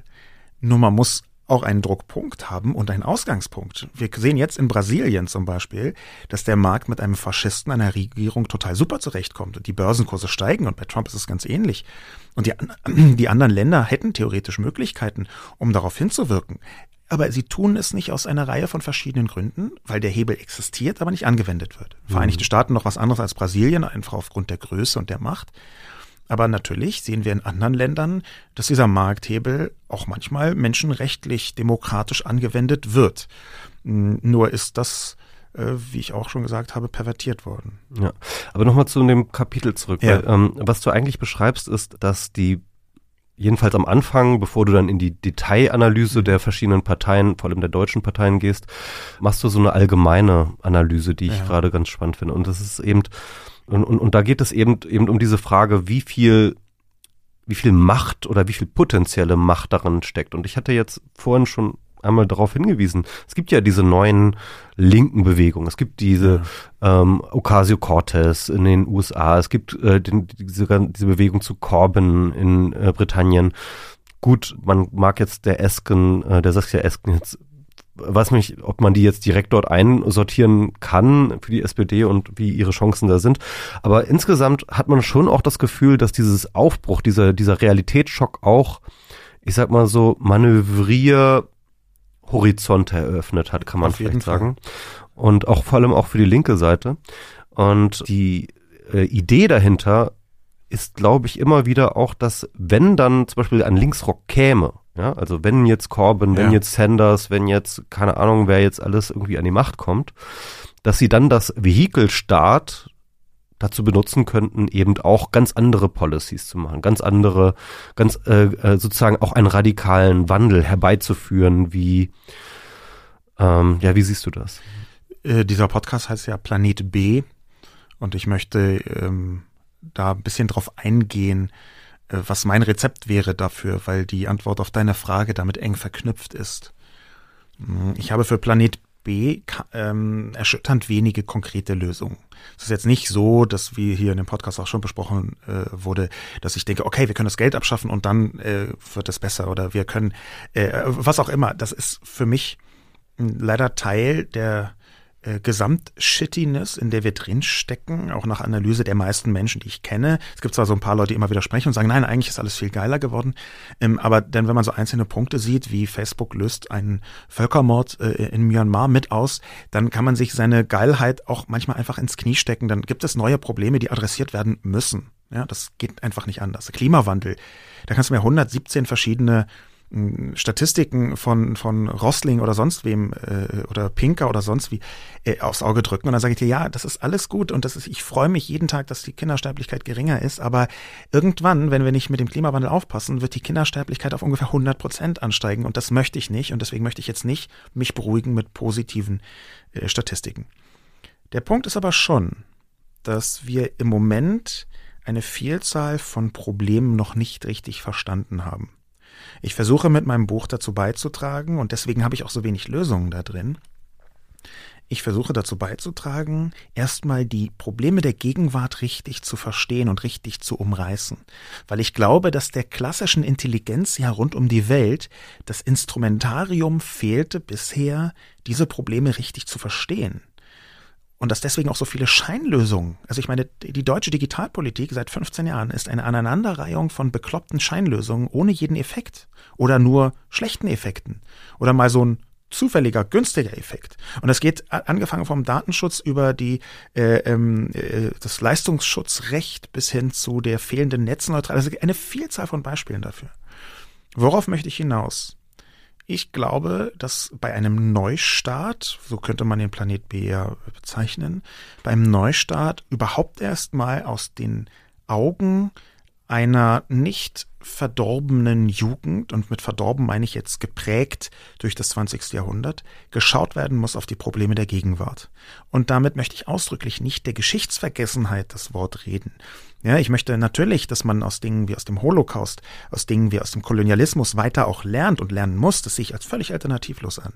nur man muss auch einen Druckpunkt haben und einen Ausgangspunkt. Wir sehen jetzt in Brasilien zum Beispiel, dass der Markt mit einem Faschisten, einer Regierung total super zurechtkommt und die Börsenkurse steigen und bei Trump ist es ganz ähnlich. Und die, die anderen Länder hätten theoretisch Möglichkeiten, um darauf hinzuwirken. Aber sie tun es nicht aus einer Reihe von verschiedenen Gründen, weil der Hebel existiert, aber nicht angewendet wird. Vereinigte Staaten noch was anderes als Brasilien, einfach aufgrund der Größe und der Macht. Aber natürlich sehen wir in anderen Ländern, dass dieser Markthebel auch manchmal menschenrechtlich demokratisch angewendet wird. Mm, Nur ist das, äh, wie ich auch schon gesagt habe, pervertiert worden. Ja, aber nochmal zu dem Kapitel zurück. Ja. Weil, ähm, was du eigentlich beschreibst, ist, dass die jedenfalls am Anfang, bevor du dann in die Detailanalyse der verschiedenen Parteien, vor allem der deutschen Parteien gehst, machst du so eine allgemeine Analyse, die ich Ja. gerade ganz spannend finde. Und das ist eben, und, und, und da geht es eben, eben um diese Frage, wie viel wie viel Macht oder wie viel potenzielle Macht darin steckt. Und ich hatte jetzt vorhin schon einmal darauf hingewiesen, es gibt ja diese neuen linken Bewegungen. Es gibt diese ähm, Ocasio-Cortez in den USA, es gibt äh, den, diese, diese Bewegung zu Corbyn in äh, Britannien. Gut, man mag jetzt der Esken, äh, der Saskia Esken jetzt weiß nicht, ob man die jetzt direkt dort einsortieren kann für die SPD und wie ihre Chancen da sind. Aber insgesamt hat man schon auch das Gefühl, dass dieses Aufbruch, dieser, dieser Realitätsschock auch, ich sag mal so, Manövrierhorizonte eröffnet hat, kann man Auf vielleicht sagen. Und auch vor allem auch für die linke Seite. Und die äh, Idee dahinter ist, glaube ich, immer wieder auch, dass wenn dann zum Beispiel ein Linksrock käme, ja, also wenn jetzt Corbyn, wenn Ja. jetzt Sanders, wenn jetzt, keine Ahnung, wer jetzt alles irgendwie an die Macht kommt, dass sie dann das Vehikelstaat dazu benutzen könnten, eben auch ganz andere Policies zu machen, ganz andere, ganz äh, äh, sozusagen auch einen radikalen Wandel herbeizuführen, wie ähm, ja, wie siehst du das? Äh, dieser Podcast heißt ja Planet B und ich möchte ähm, da ein bisschen drauf eingehen, was mein Rezept wäre dafür, weil die Antwort auf deine Frage damit eng verknüpft ist. Mm, Ich habe für Planet B ähm, erschütternd wenige konkrete Lösungen. Es ist jetzt nicht so, dass wie hier in dem Podcast auch schon besprochen äh, wurde, dass ich denke, okay, wir können das Geld abschaffen und dann äh, wird es besser oder wir können äh, was auch immer. Das ist für mich mh, leider Teil der äh, Gesamtshittiness, in der wir drinstecken, auch nach Analyse der meisten Menschen, die ich kenne. Es gibt zwar so ein paar Leute, die immer widersprechen und sagen, nein, eigentlich ist alles viel geiler geworden. Ähm, aber dann, wenn man so einzelne Punkte sieht, wie Facebook löst einen Völkermord äh, in Myanmar mit aus, dann kann man sich seine Geilheit auch manchmal einfach ins Knie stecken. Dann gibt es neue Probleme, die adressiert werden müssen. Ja, das geht einfach nicht anders. Klimawandel. Da kannst du mir 117 verschiedene Statistiken von, von Rossling oder sonst wem äh, oder Pinker oder sonst wie äh, aufs Auge drücken und dann sage ich dir, ja, das ist alles gut und das ist, ich freue mich jeden Tag, dass die Kindersterblichkeit geringer ist, aber irgendwann, wenn wir nicht mit dem Klimawandel aufpassen, wird die Kindersterblichkeit auf ungefähr 100 Prozent ansteigen und das möchte ich nicht und deswegen möchte ich jetzt nicht mich beruhigen mit positiven äh, Statistiken. Der Punkt ist aber schon, dass wir im Moment eine Vielzahl von Problemen noch nicht richtig verstanden haben. Ich versuche mit meinem Buch dazu beizutragen, und deswegen habe ich auch so wenig Lösungen da drin. Ich versuche dazu beizutragen, erstmal die Probleme der Gegenwart richtig zu verstehen und richtig zu umreißen. Weil ich glaube, dass der klassischen Intelligenz ja rund um die Welt das Instrumentarium fehlte bisher, diese Probleme richtig zu verstehen. Und dass deswegen auch so viele Scheinlösungen, also ich meine, die deutsche Digitalpolitik seit 15 Jahren ist eine Aneinanderreihung von bekloppten Scheinlösungen ohne jeden Effekt oder nur schlechten Effekten oder mal so ein zufälliger, günstiger Effekt. Und das geht angefangen vom Datenschutz über die, äh, ähm, äh, das Leistungsschutzrecht bis hin zu der fehlenden Netzneutralität. Also eine Vielzahl von Beispielen dafür. Worauf möchte ich hinaus? Ich glaube, dass bei einem Neustart, so könnte man den Planet B ja bezeichnen, beim Neustart überhaupt erst mal aus den Augen einer nicht verdorbenen Jugend, und mit verdorben meine ich jetzt geprägt durch das 20. Jahrhundert, geschaut werden muss auf die Probleme der Gegenwart. Und damit möchte ich ausdrücklich nicht der Geschichtsvergessenheit das Wort reden. Ja, ich möchte natürlich, dass man aus Dingen wie aus dem Holocaust, aus Dingen wie aus dem Kolonialismus weiter auch lernt und lernen muss. Das sehe ich als völlig alternativlos an.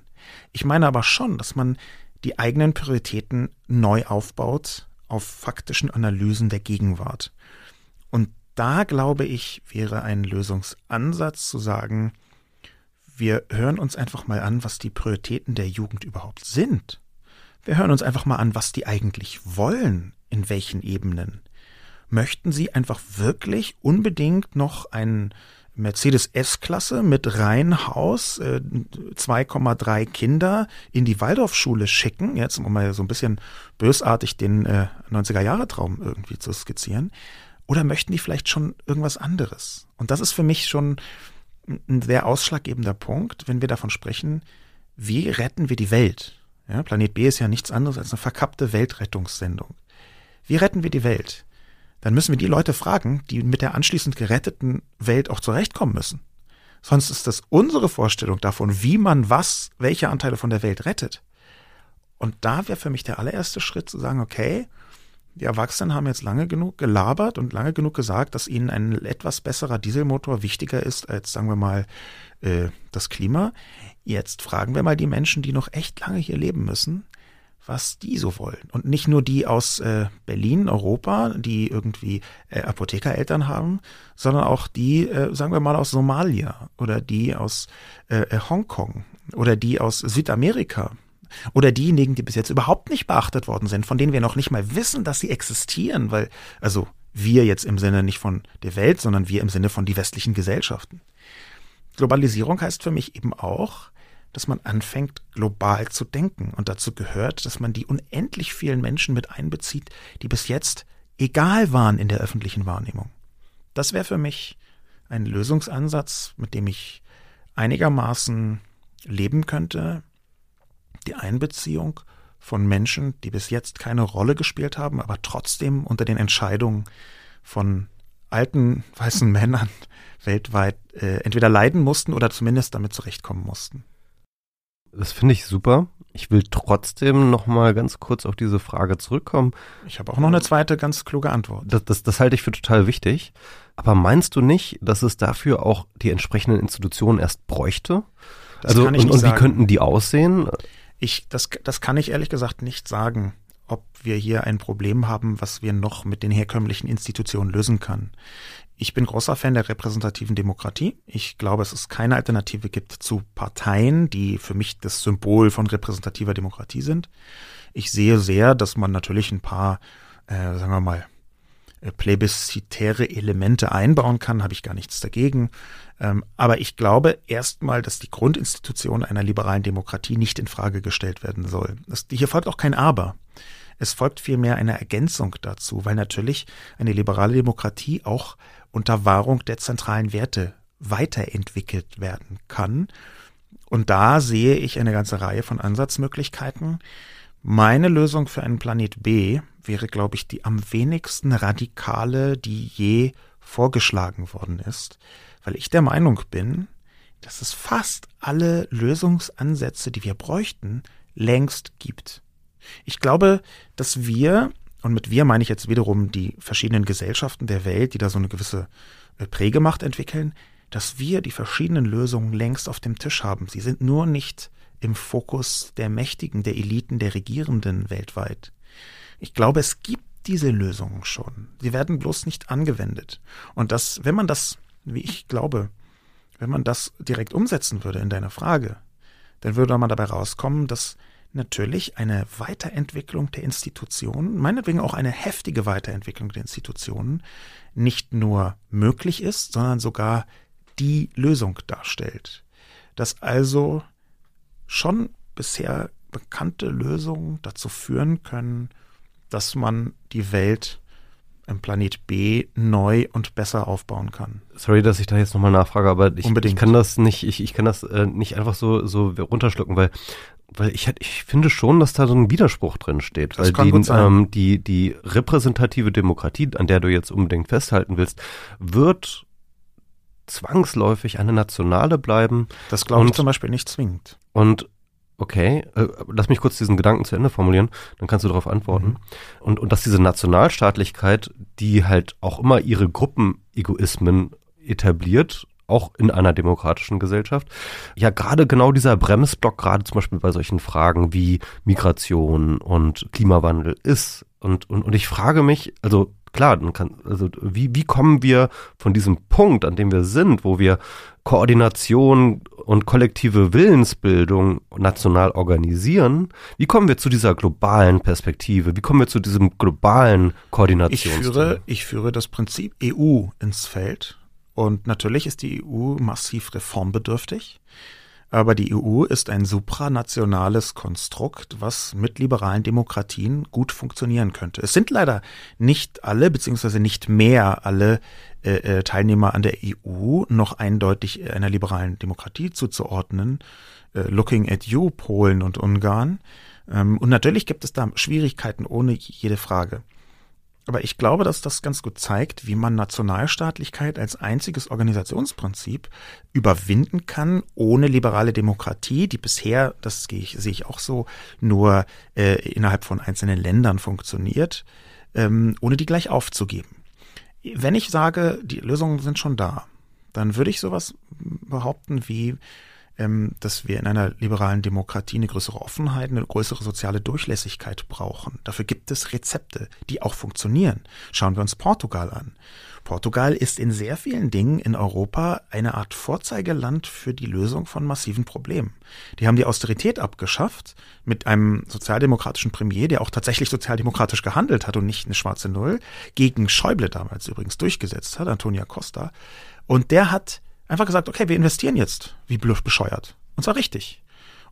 Ich meine aber schon, dass man die eigenen Prioritäten neu aufbaut auf faktischen Analysen der Gegenwart. Und da glaube ich, wäre ein Lösungsansatz zu sagen, wir hören uns einfach mal an, was die Prioritäten der Jugend überhaupt sind. Wir hören uns einfach mal an, was die eigentlich wollen, in welchen Ebenen möchten Sie einfach wirklich unbedingt noch einen Mercedes S-Klasse mit Reihenhaus, äh, 2,3 Kinder in die Waldorfschule schicken, jetzt um mal so ein bisschen bösartig den äh, 90er-Jahre-Traum irgendwie zu skizzieren, oder möchten die vielleicht schon irgendwas anderes? Und das ist für mich schon ein sehr ausschlaggebender Punkt, wenn wir davon sprechen, wie retten wir die Welt? Ja, Planet B ist ja nichts anderes als eine verkappte Weltrettungssendung. Wie retten wir die Welt? dann müssen wir die Leute fragen, die mit der anschließend geretteten Welt auch zurechtkommen müssen. Sonst ist das unsere Vorstellung davon, wie man was, welche Anteile von der Welt rettet. Und da wäre für mich der allererste Schritt zu sagen, okay, die Erwachsenen haben jetzt lange genug gelabert und lange genug gesagt, dass ihnen ein etwas besserer Dieselmotor wichtiger ist als, sagen wir mal, äh, das Klima. Jetzt fragen wir mal die Menschen, die noch echt lange hier leben müssen, was die so wollen. Und nicht nur die aus äh, Berlin, Europa, die irgendwie äh, Apothekereltern haben, sondern auch die, äh, sagen wir mal, aus Somalia oder die aus äh, äh, Hongkong oder die aus Südamerika. Oder diejenigen, die bis jetzt überhaupt nicht beachtet worden sind, von denen wir noch nicht mal wissen, dass sie existieren, weil, also wir jetzt im Sinne nicht von der Welt, sondern wir im Sinne von die westlichen Gesellschaften. Globalisierung heißt für mich eben auch, dass man anfängt, global zu denken. Und dazu gehört, dass man die unendlich vielen Menschen mit einbezieht, die bis jetzt egal waren in der öffentlichen Wahrnehmung. Das wäre für mich ein Lösungsansatz, mit dem ich einigermaßen leben könnte. Die Einbeziehung von Menschen, die bis jetzt keine Rolle gespielt haben, aber trotzdem unter den Entscheidungen von alten weißen Männern weltweit äh, entweder leiden mussten oder zumindest damit zurechtkommen mussten. Das finde ich super. Ich will trotzdem noch mal ganz kurz auf diese Frage zurückkommen. Ich habe auch noch eine zweite ganz kluge Antwort. Das, das, das halte ich für total wichtig. Aber meinst du nicht, dass es dafür auch die entsprechenden Institutionen erst bräuchte? Das also und, und wie könnten die aussehen? Ich, das, das kann ich ehrlich gesagt nicht sagen, ob wir hier ein Problem haben, was wir noch mit den herkömmlichen Institutionen lösen können. Ich bin großer Fan der repräsentativen Demokratie. Ich glaube, es keine Alternative gibt zu Parteien, die für mich das Symbol von repräsentativer Demokratie sind. Ich sehe sehr, dass man natürlich ein paar, äh, sagen wir mal, plebiszitäre Elemente einbauen kann, habe ich gar nichts dagegen. Ähm, aber ich glaube erstmal, dass die Grundinstitution einer liberalen Demokratie nicht in Frage gestellt werden soll. Hier folgt auch kein Aber. Es folgt vielmehr eine Ergänzung dazu, weil natürlich eine liberale Demokratie auch unter Wahrung der zentralen Werte weiterentwickelt werden kann. Und da sehe ich eine ganze Reihe von Ansatzmöglichkeiten. Meine Lösung für einen Planet B wäre, glaube ich, die am wenigsten radikale, die je vorgeschlagen worden ist, weil ich der Meinung bin, dass es fast alle Lösungsansätze, die wir bräuchten, längst gibt. Ich glaube, dass wir und mit wir meine ich jetzt wiederum die verschiedenen Gesellschaften der Welt, die da so eine gewisse äh, Prägemacht entwickeln, dass wir die verschiedenen Lösungen längst auf dem Tisch haben. Sie sind nur nicht im Fokus der Mächtigen, der Eliten, der Regierenden weltweit. Ich glaube, es gibt diese Lösungen schon. Sie werden bloß nicht angewendet. Und das, wenn man das, wie ich glaube, wenn man das direkt umsetzen würde in deine Frage, dann würde man dabei rauskommen, dass natürlich eine Weiterentwicklung der Institutionen, meinetwegen auch eine heftige Weiterentwicklung der Institutionen, nicht nur möglich ist, sondern sogar die Lösung darstellt. Dass also schon bisher bekannte Lösungen dazu führen können, dass man die Welt im Planet B neu und besser aufbauen kann. Sorry, dass ich da jetzt nochmal nachfrage, aber ich, ich, kann das nicht, ich, ich kann das äh, nicht einfach so, so runterschlucken, weil weil ich, ich finde schon, dass da so ein Widerspruch drin steht. Das weil die. Ähm, die, die repräsentative Demokratie, an der du jetzt unbedingt festhalten willst, wird zwangsläufig eine nationale bleiben. Das glaube ich zum Beispiel nicht zwingend. Und okay, äh, lass mich kurz diesen Gedanken zu Ende formulieren, dann kannst du darauf antworten. Mhm. Und, und dass diese Nationalstaatlichkeit, die halt auch immer ihre Gruppenegoismen etabliert, auch in einer demokratischen Gesellschaft, ja gerade genau dieser Bremsblock, gerade zum Beispiel bei solchen Fragen wie Migration und Klimawandel ist. Und, und, und ich frage mich, also klar, dann kann, also wie, wie kommen wir von diesem Punkt, an dem wir sind, wo wir Koordination und kollektive Willensbildung national organisieren, wie kommen wir zu dieser globalen Perspektive? Wie kommen wir zu diesem globalen Ich Koordinations? führe, ich führe das Prinzip EU ins Feld. Und natürlich ist die EU massiv reformbedürftig. Aber die EU ist ein supranationales Konstrukt, was mit liberalen Demokratien gut funktionieren könnte. Es sind leider nicht alle, beziehungsweise nicht mehr alle äh, äh, Teilnehmer an der EU noch eindeutig einer liberalen Demokratie zuzuordnen. Äh, looking at you, Polen und Ungarn. Ähm, und natürlich gibt es da Schwierigkeiten ohne jede Frage. Aber ich glaube, dass das ganz gut zeigt, wie man Nationalstaatlichkeit als einziges Organisationsprinzip überwinden kann, ohne liberale Demokratie, die bisher, das gehe ich, sehe ich auch so, nur äh, innerhalb von einzelnen Ländern funktioniert, ähm, ohne die gleich aufzugeben. Wenn ich sage, die Lösungen sind schon da, dann würde ich sowas behaupten wie, dass wir in einer liberalen Demokratie eine größere Offenheit, eine größere soziale Durchlässigkeit brauchen. Dafür gibt es Rezepte, die auch funktionieren. Schauen wir uns Portugal an. Portugal ist in sehr vielen Dingen in Europa eine Art Vorzeigeland für die Lösung von massiven Problemen. Die haben die Austerität abgeschafft mit einem sozialdemokratischen Premier, der auch tatsächlich sozialdemokratisch gehandelt hat und nicht eine schwarze Null, gegen Schäuble damals übrigens durchgesetzt hat, Antonia Costa. Und der hat einfach gesagt, okay, wir investieren jetzt, wie bescheuert. Und zwar richtig.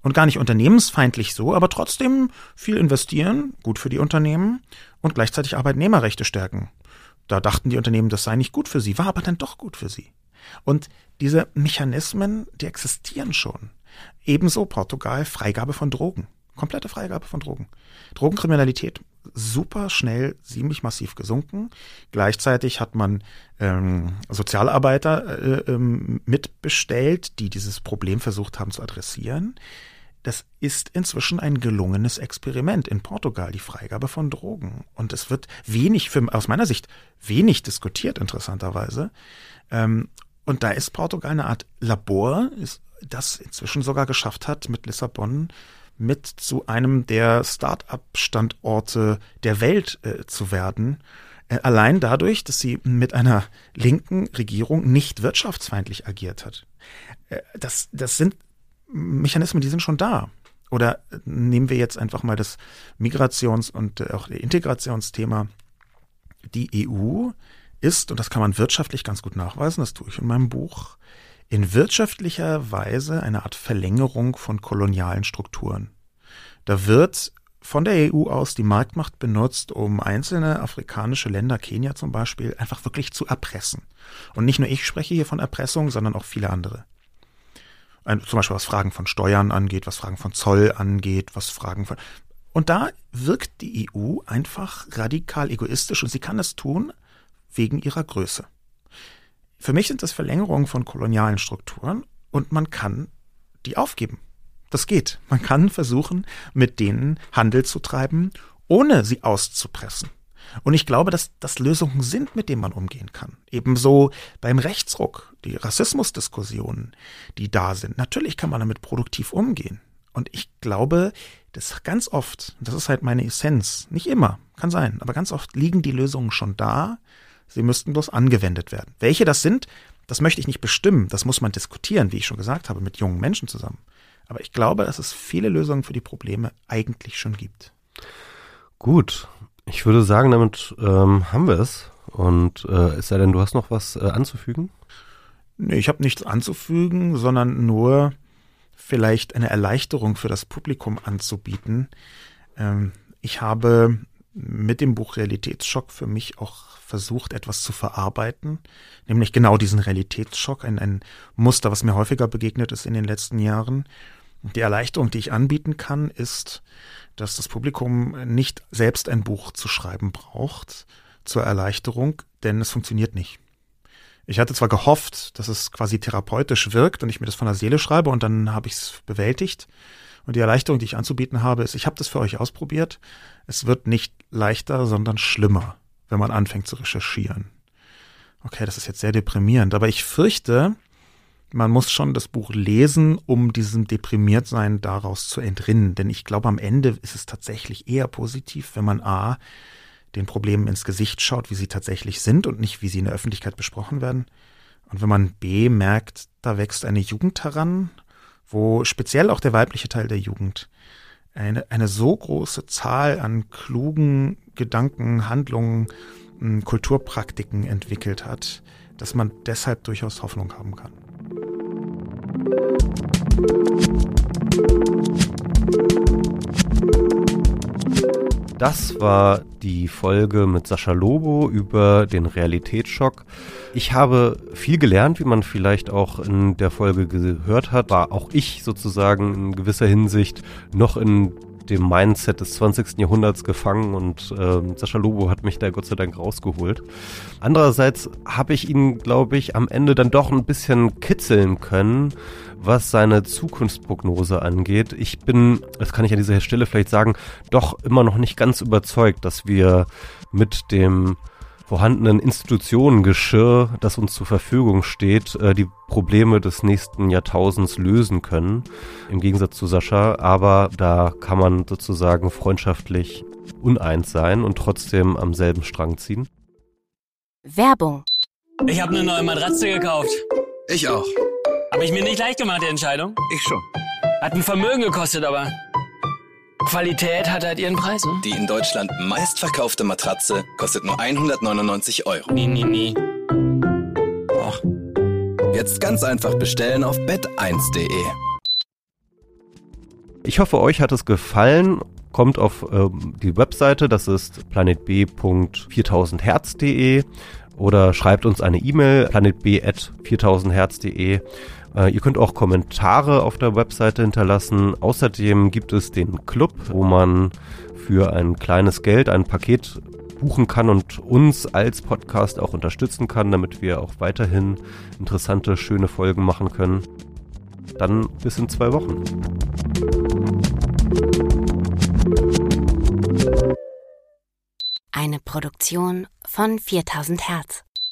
Und gar nicht unternehmensfeindlich so, aber trotzdem viel investieren, gut für die Unternehmen und gleichzeitig Arbeitnehmerrechte stärken. Da dachten die Unternehmen, das sei nicht gut für sie, war aber dann doch gut für sie. Und diese Mechanismen, die existieren schon. Ebenso Portugal, Freigabe von Drogen. Komplette Freigabe von Drogen. Drogenkriminalität super schnell, ziemlich massiv gesunken. Gleichzeitig hat man ähm, Sozialarbeiter äh, ähm, mitbestellt, die dieses Problem versucht haben zu adressieren. Das ist inzwischen ein gelungenes Experiment in Portugal, die Freigabe von Drogen. Und es wird wenig, für, aus meiner Sicht, wenig diskutiert, interessanterweise. Ähm, und da ist Portugal eine Art Labor, ist, das inzwischen sogar geschafft hat, mit Lissabon mit zu einem der Start-up-Standorte der Welt äh, zu werden. Äh, allein dadurch, dass sie mit einer linken Regierung nicht wirtschaftsfeindlich agiert hat. Äh, das, das sind Mechanismen, die sind schon da. Oder äh, nehmen wir jetzt einfach mal das Migrations- und äh, auch Integrationsthema. Die EU ist, und das kann man wirtschaftlich ganz gut nachweisen, das tue ich in meinem Buch, in wirtschaftlicher Weise eine Art Verlängerung von kolonialen Strukturen. Da wird von der EU aus die Marktmacht benutzt, um einzelne afrikanische Länder, Kenia zum Beispiel, einfach wirklich zu erpressen. Und nicht nur ich spreche hier von Erpressung, sondern auch viele andere. Zum Beispiel was Fragen von Steuern angeht, was Fragen von Zoll angeht, was Fragen von. Und da wirkt die EU einfach radikal egoistisch und sie kann es tun wegen ihrer Größe. Für mich sind das Verlängerungen von kolonialen Strukturen und man kann die aufgeben. Das geht. Man kann versuchen, mit denen Handel zu treiben, ohne sie auszupressen. Und ich glaube, dass das Lösungen sind, mit denen man umgehen kann. Ebenso beim Rechtsruck, die Rassismusdiskussionen, die da sind. Natürlich kann man damit produktiv umgehen. Und ich glaube, dass ganz oft, das ist halt meine Essenz, nicht immer, kann sein, aber ganz oft liegen die Lösungen schon da. Sie müssten bloß angewendet werden. Welche das sind, das möchte ich nicht bestimmen. Das muss man diskutieren, wie ich schon gesagt habe, mit jungen Menschen zusammen. Aber ich glaube, dass es viele Lösungen für die Probleme eigentlich schon gibt. Gut, ich würde sagen, damit ähm, haben wir es. Und äh, es sei denn, du hast noch was äh, anzufügen? Nee, ich habe nichts anzufügen, sondern nur vielleicht eine Erleichterung für das Publikum anzubieten. Ähm, ich habe mit dem Buch Realitätsschock für mich auch versucht, etwas zu verarbeiten, nämlich genau diesen Realitätsschock, ein, ein Muster, was mir häufiger begegnet ist in den letzten Jahren, Die Erleichterung, die ich anbieten kann, ist, dass das Publikum nicht selbst ein Buch zu schreiben braucht zur Erleichterung, denn es funktioniert nicht. Ich hatte zwar gehofft, dass es quasi therapeutisch wirkt und ich mir das von der Seele schreibe und dann habe ich es bewältigt. Und die Erleichterung, die ich anzubieten habe, ist, ich habe das für euch ausprobiert. Es wird nicht leichter, sondern schlimmer, wenn man anfängt zu recherchieren. Okay, das ist jetzt sehr deprimierend, aber ich fürchte, man muss schon das Buch lesen, um diesem Deprimiertsein daraus zu entrinnen. Denn ich glaube, am Ende ist es tatsächlich eher positiv, wenn man A, den Problemen ins Gesicht schaut, wie sie tatsächlich sind und nicht, wie sie in der Öffentlichkeit besprochen werden. Und wenn man B merkt, da wächst eine Jugend heran, wo speziell auch der weibliche Teil der Jugend eine, eine so große Zahl an klugen Gedanken, Handlungen, hm, Kulturpraktiken entwickelt hat, dass man deshalb durchaus Hoffnung haben kann. Das war die Folge mit Sascha Lobo über den Realitätsschock. Ich habe viel gelernt, wie man vielleicht auch in der Folge gehört hat. War auch ich sozusagen in gewisser Hinsicht noch in dem Mindset des 20. Jahrhunderts gefangen und äh, Sascha Lobo hat mich da Gott sei Dank rausgeholt. Andererseits habe ich ihn, glaube ich, am Ende dann doch ein bisschen kitzeln können, was seine Zukunftsprognose angeht. Ich bin, das kann ich an dieser Stelle vielleicht sagen, doch immer noch nicht ganz überzeugt, dass wir mit dem vorhandenen Institutionengeschirr, das uns zur Verfügung steht, äh, die Probleme des nächsten Jahrtausends lösen können. Im Gegensatz zu Sascha. Aber da kann man sozusagen freundschaftlich uneins sein und trotzdem am selben Strang ziehen. Werbung. Ich habe eine neue Matratze gekauft. Ich auch. Habe ich mir nicht leicht gemacht, die Entscheidung? Ich schon. Hat ein Vermögen gekostet, aber Qualität hat halt ihren Preis, ne? Die in Deutschland meistverkaufte Matratze kostet nur 199 Euro. Nee, nee, nee. Och. Jetzt ganz einfach bestellen auf bett1.de. Ich hoffe, euch hat es gefallen. Kommt auf ähm, die Webseite, das ist planetb.4000herz.de oder schreibt uns eine E-Mail planetb.4000herz.de. Äh, ihr könnt auch Kommentare auf der Webseite hinterlassen. Außerdem gibt es den Club, wo man für ein kleines Geld ein Paket buchen kann und uns als Podcast auch unterstützen kann, damit wir auch weiterhin interessante, schöne Folgen machen können. Dann bis in zwei Wochen. Eine Produktion von 4000 Hertz.